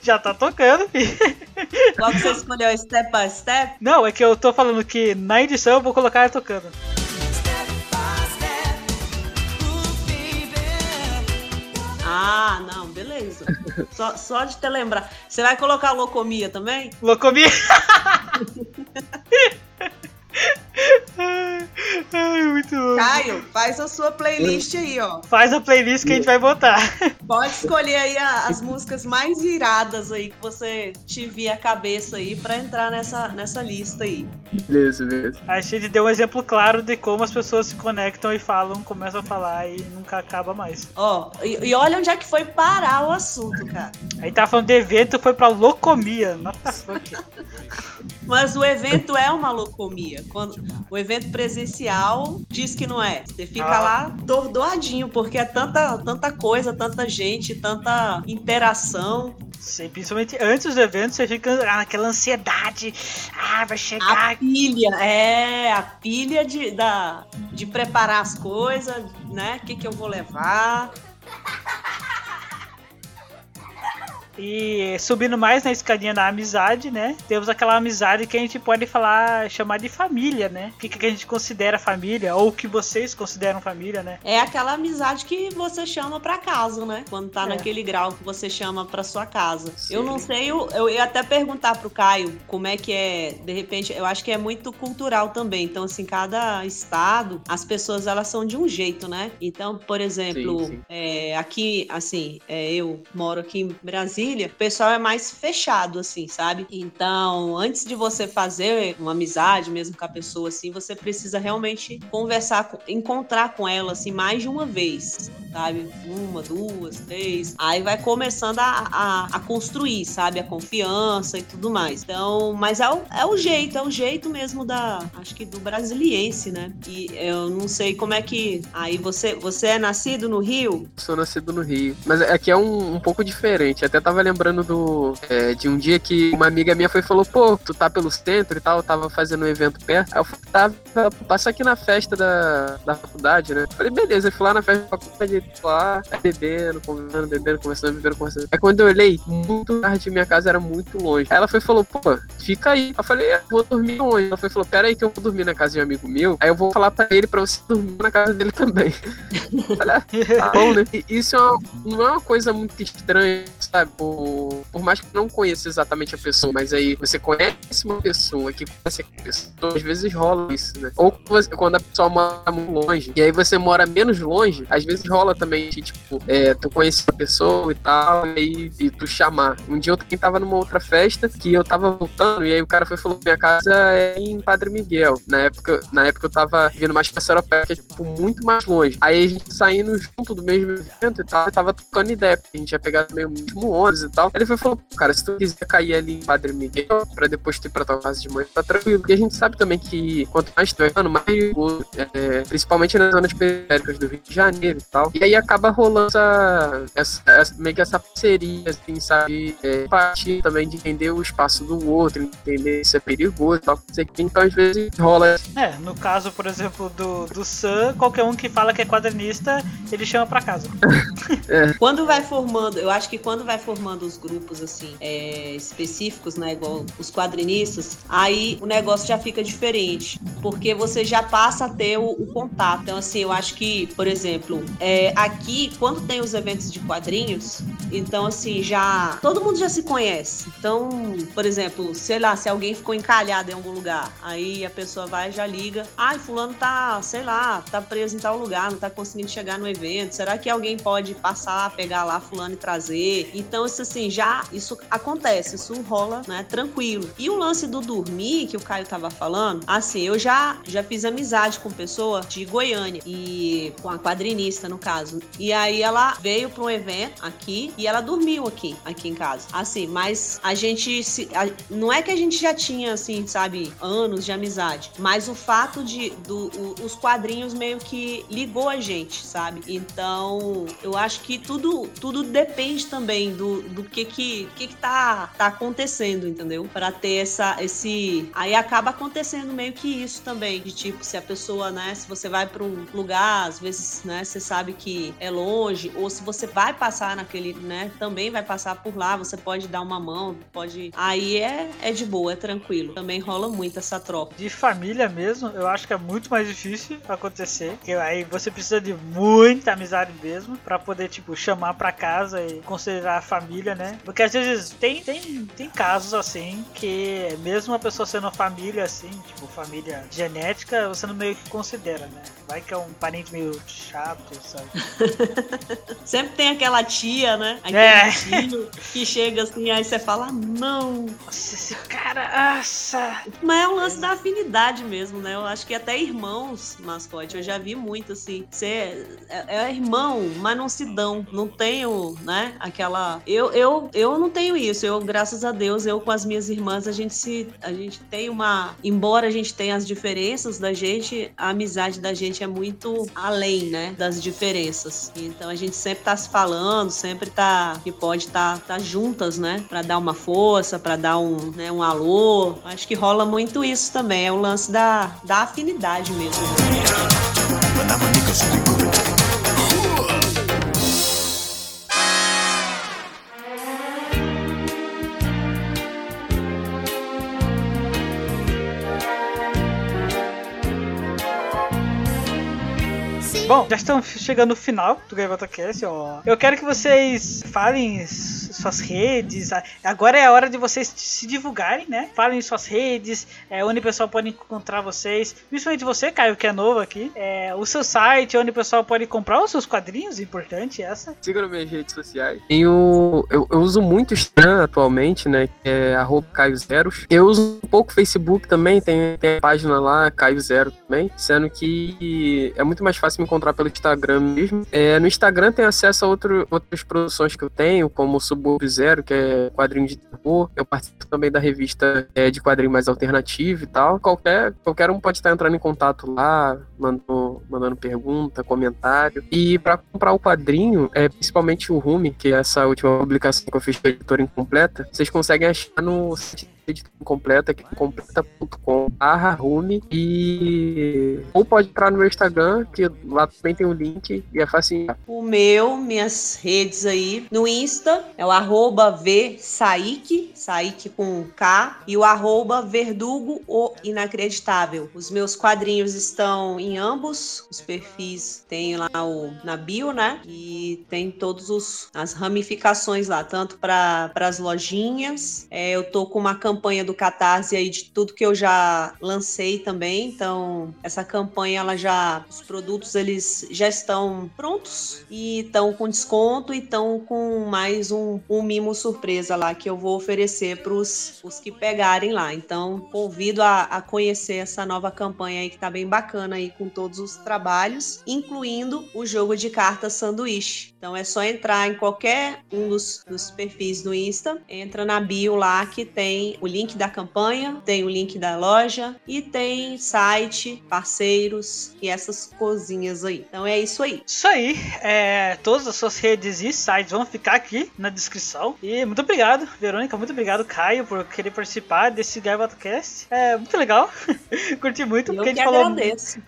Já tá tocando, filho. Qual que você escolheu? Step by Step? Não, é que eu tô falando que na edição eu vou colocar ela tocando. Ah, não, beleza. Só, só de te lembrar. Você vai colocar locomia também? Locomia. [LAUGHS] Ai, muito louco. Caio, faz a sua playlist aí, ó. Faz a playlist que a gente vai botar. Pode escolher aí a- as músicas mais iradas aí que você te vir a cabeça aí pra entrar nessa, nessa lista aí. Beleza, beleza. A gente deu um exemplo claro de como as pessoas se conectam e falam, começam a falar e nunca acaba mais. Ó, e, e olha onde é que foi parar o assunto, cara. Aí tava falando de evento, foi pra locomia. Nossa. Mas o evento é uma locomia. Quando, o evento presencial diz que não é. Você fica Ah. lá tordoadinho, porque é tanta, tanta coisa, tanta gente, tanta interação. Sim, principalmente antes do evento, você fica naquela ansiedade. Ah, vai chegar. A pilha, é, a pilha de, da, de preparar as coisas, né? O que, que eu vou levar. E subindo mais na escadinha da amizade, né? Temos aquela amizade que a gente pode falar, chamar de família, né? O que, que a gente considera família, ou o que vocês consideram família, né? É aquela amizade que você chama pra casa, né? Quando tá É. naquele grau que você chama pra sua casa. Sim. Eu não sei, eu, eu ia até perguntar pro Caio como é que é, de repente, eu acho que é muito cultural também. Então, assim, cada estado, as pessoas elas são de um jeito, né? Então, por exemplo, Sim, sim. é, aqui, assim, é, eu moro aqui em Brasília, o pessoal é mais fechado, assim, sabe? Então, antes de você fazer uma amizade mesmo com a pessoa, assim, você precisa realmente conversar, encontrar com ela, assim, mais de uma vez. sabe? Uma, duas, três. Aí vai começando a, a, a construir, sabe? A confiança e tudo mais. Então, mas é o, é o jeito, é o jeito mesmo da, acho que do brasiliense, né? E eu não sei como é que. Aí você, você é nascido no Rio? Sou nascido no Rio. Mas aqui é um, um pouco diferente. Até tava lembrando do é, de um dia que uma amiga minha foi e falou: pô, tu tá pelo centro e tal, eu tava fazendo um evento perto. Aí eu falei, tava, passa aqui na festa da, da faculdade, né? Falei, beleza, eu fui lá na festa da faculdade, lá, bebendo, conversando, bebendo, conversando, bebendo, conversando. Aí quando eu olhei, muito tarde, minha casa era muito longe. Aí ela foi e falou, pô, fica aí. Eu falei, eu vou dormir onde? Ela foi e falou, pera aí que eu vou dormir na casa de um amigo meu, aí eu vou falar pra ele pra você dormir na casa dele também. [LAUGHS] Falei, ah, tá bom, né? [LAUGHS] E isso é uma, não é uma coisa muito estranha, sabe? Por, mais que não conheça exatamente a pessoa, mas aí você conhece uma pessoa que conhece a pessoa, às vezes rola isso, né? Ou você- quando a pessoa mora muito longe, e aí você mora menos longe, às vezes rola também, tipo, é, tu conhece a pessoa e tal, e, e tu chamar. Um dia eu também tava numa outra festa que eu tava voltando, e aí o cara foi falou: minha casa é em Padre Miguel. Na época, na época eu tava vindo mais pra Seropé, que é tipo muito mais longe. Aí a gente saindo junto do mesmo evento e tal, eu tava trocando ideia, porque a gente ia pegar o mesmo ônibus e tal. Aí ele foi e falou: "Pô, cara, se tu quiser cair ali em Padre Miguel, pra depois tu ir pra tua casa de manhã, tá tranquilo. E a gente sabe também que quanto mais tu vai ficando, mais perigoso, é, principalmente nas zonas periféricas do Rio de Janeiro e tal. E aí acaba rolando essa, essa, essa- meio que essa parceria, assim, sabe? É, empatia também de entender o espaço do outro, entender se é perigoso e tal. não sei o quê. Então, às vezes, rola É, no caso, por exemplo, do, do Sam, qualquer um que fala que é quadrinista, ele chama pra casa. [LAUGHS] Quando vai formando, eu acho que quando vai formando os grupos assim é, específicos, né, igual os quadrinistas, aí o negócio já fica diferente, porque você já passa a ter o, o contato. Então assim, eu acho que, por exemplo, é, aqui quando tem os eventos de quadrinhos, então assim já todo mundo já se conhece. Então, por exemplo, sei lá, se alguém ficou encalhado em algum lugar, aí a pessoa vai e já liga, ai fulano tá, sei lá, tá preso em tal lugar, não tá conseguindo chegar no evento. Será que alguém pode passar, pegar lá fulano e trazer? Então, assim, já isso acontece, isso rola, né, tranquilo. E o lance do dormir que o Caio tava falando, assim, eu já já fiz amizade com pessoa de Goiânia e com a quadrinista no caso. E aí ela veio para um evento aqui e ela dormiu aqui, aqui em casa. Assim, mas a gente se a- não é que a gente já tinha assim, sabe, anos de amizade, mas o fato de do, o- os quadrinhos meio que ligou a gente, sabe? Então, eu acho que tudo tudo depende também do, do que que que que tá tá acontecendo, entendeu? Para ter essa esse aí acaba acontecendo meio que isso também, de tipo se a pessoa, né, se você vai para um lugar, às vezes, né, você sabe que é longe ou se você vai passar naquele, né, também vai passar por lá, você pode dar uma mão, pode aí é é de boa, é tranquilo. Também rola muito essa troca. De família mesmo, eu acho que é muito mais difícil acontecer. Porque aí você precisa de muita amizade mesmo pra poder, tipo, chamar pra casa e considerar a família, né? Porque às vezes tem, tem, tem casos assim que mesmo a pessoa sendo família assim, tipo, família genética, você não meio que considera, né? Vai que é um parente meio chato, sabe? [LAUGHS] Sempre tem aquela tia, né? Aquele É. tio que chega assim, aí você fala, não. Nossa, esse cara, nossa! Mas é um lance da afinidade mesmo, né? Eu acho que até irmãos, mascote, eu já vi muito assim. Você é, é irmão, mas não se dão. Não tenho, né? Aquela. Eu, eu, eu não tenho isso. Eu, graças a Deus, eu com as minhas irmãs, a gente se. A gente tem uma. Embora a gente tenha as diferenças da gente, a amizade da gente é muito além, né? Das diferenças. Então a gente sempre tá se falando, sempre tá. Que pode estar tá, tá juntas, né? Pra dar uma força, pra dar um, né, um alô. Acho que rola muito isso também. É o lance da, da afinidade mesmo. Bom, já estamos chegando no final do Gaivota Cast, ó. Eu quero que vocês falem suas redes. Agora é a hora de vocês se divulgarem, né? Falem suas redes, é, onde o pessoal pode encontrar vocês. Principalmente você, Caio, que é novo aqui. É, o seu site, onde o pessoal pode comprar os seus quadrinhos, importante essa. Siga nas minhas redes sociais. Tenho, eu, eu uso muito Instagram atualmente, né? Que é arroba Caio. Eu uso um pouco Facebook também, tem, tem a página lá, Caio Zero também. Sendo que é muito mais fácil me encontrar encontrar pelo Instagram mesmo. É, no Instagram tem acesso a outro, outras produções que eu tenho, como Subúrbio Zero, que é quadrinho de terror. Eu participo também da revista é, de quadrinho mais alternativo e tal. Qualquer, qualquer um pode estar entrando em contato lá, mandando, mandando pergunta, comentário. E para comprar o quadrinho, é, principalmente o Rume, que é essa última publicação que eu fiz para editora incompleta, vocês conseguem achar no site incompleta, que é completa.com rume e ou pode entrar no meu Instagram, que lá também tem o link e é fácil. O meu, minhas redes aí, no Insta é o arroba vsaik, saik com K, e o arroba verdugo o inacreditável. Os meus quadrinhos estão em ambos os perfis, tem lá o na bio, né? E tem todos os as ramificações lá, tanto para as lojinhas. É, eu tô com uma campanha do Catarse aí de tudo que eu já lancei também, então essa campanha ela já os produtos eles já estão prontos e estão com desconto e estão com mais um, um mimo surpresa lá que eu vou oferecer para os que pegarem lá. Então, convido a, a conhecer essa nova campanha aí que tá bem bacana aí com todos os trabalhos, incluindo o jogo de cartas sanduíche. Então é só entrar em qualquer um dos, dos perfis do Insta, entra na bio lá que tem o link da campanha, tem o link da loja e tem site, parceiros e essas coisinhas aí. Então é isso aí. Isso aí, é, todas as suas redes e sites vão ficar aqui na descrição. E muito obrigado, Verônica, muito obrigado, Caio, por querer participar desse GaivaCast. É muito legal, [LAUGHS] curti muito, Eu porque a que gente falou,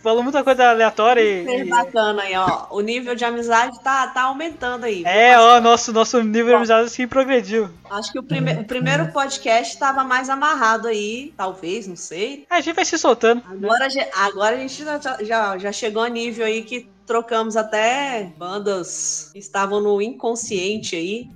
falou muita coisa aleatória e... Bem bacana aí, ó. O nível de amizade tá, tá aumentando aí. É, ó, nosso, nosso nível de amizade assim progrediu. Acho que o, prime o primeiro podcast estava mais amarrado aí, talvez, não sei. A gente vai se soltando. Agora, agora a gente já, já, já chegou a nível aí que trocamos até bandas que estavam no inconsciente aí.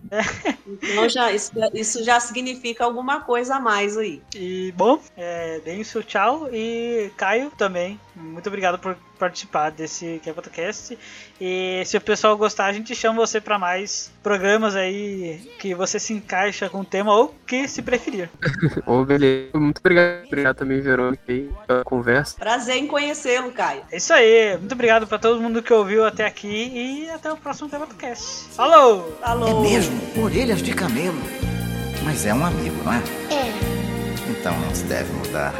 Então já, isso, isso já significa alguma coisa a mais aí. E, bom, é, deem seu tchau e Caio também. Muito obrigado por participar desse podcast. E se o pessoal gostar, a gente chama você para mais programas aí que você se encaixa com o tema ou que se preferir. [LAUGHS] Ô, beleza. Muito obrigado. Obrigado também, Verônica, aí, pela conversa. Prazer em conhecê-lo, Caio. É isso aí. Muito obrigado para todo mundo que ouviu até aqui e até o próximo podcast. Falou! Falou! É mesmo? Orelhas de camelo. Mas é um amigo, não é? É. Então não se deve mudar.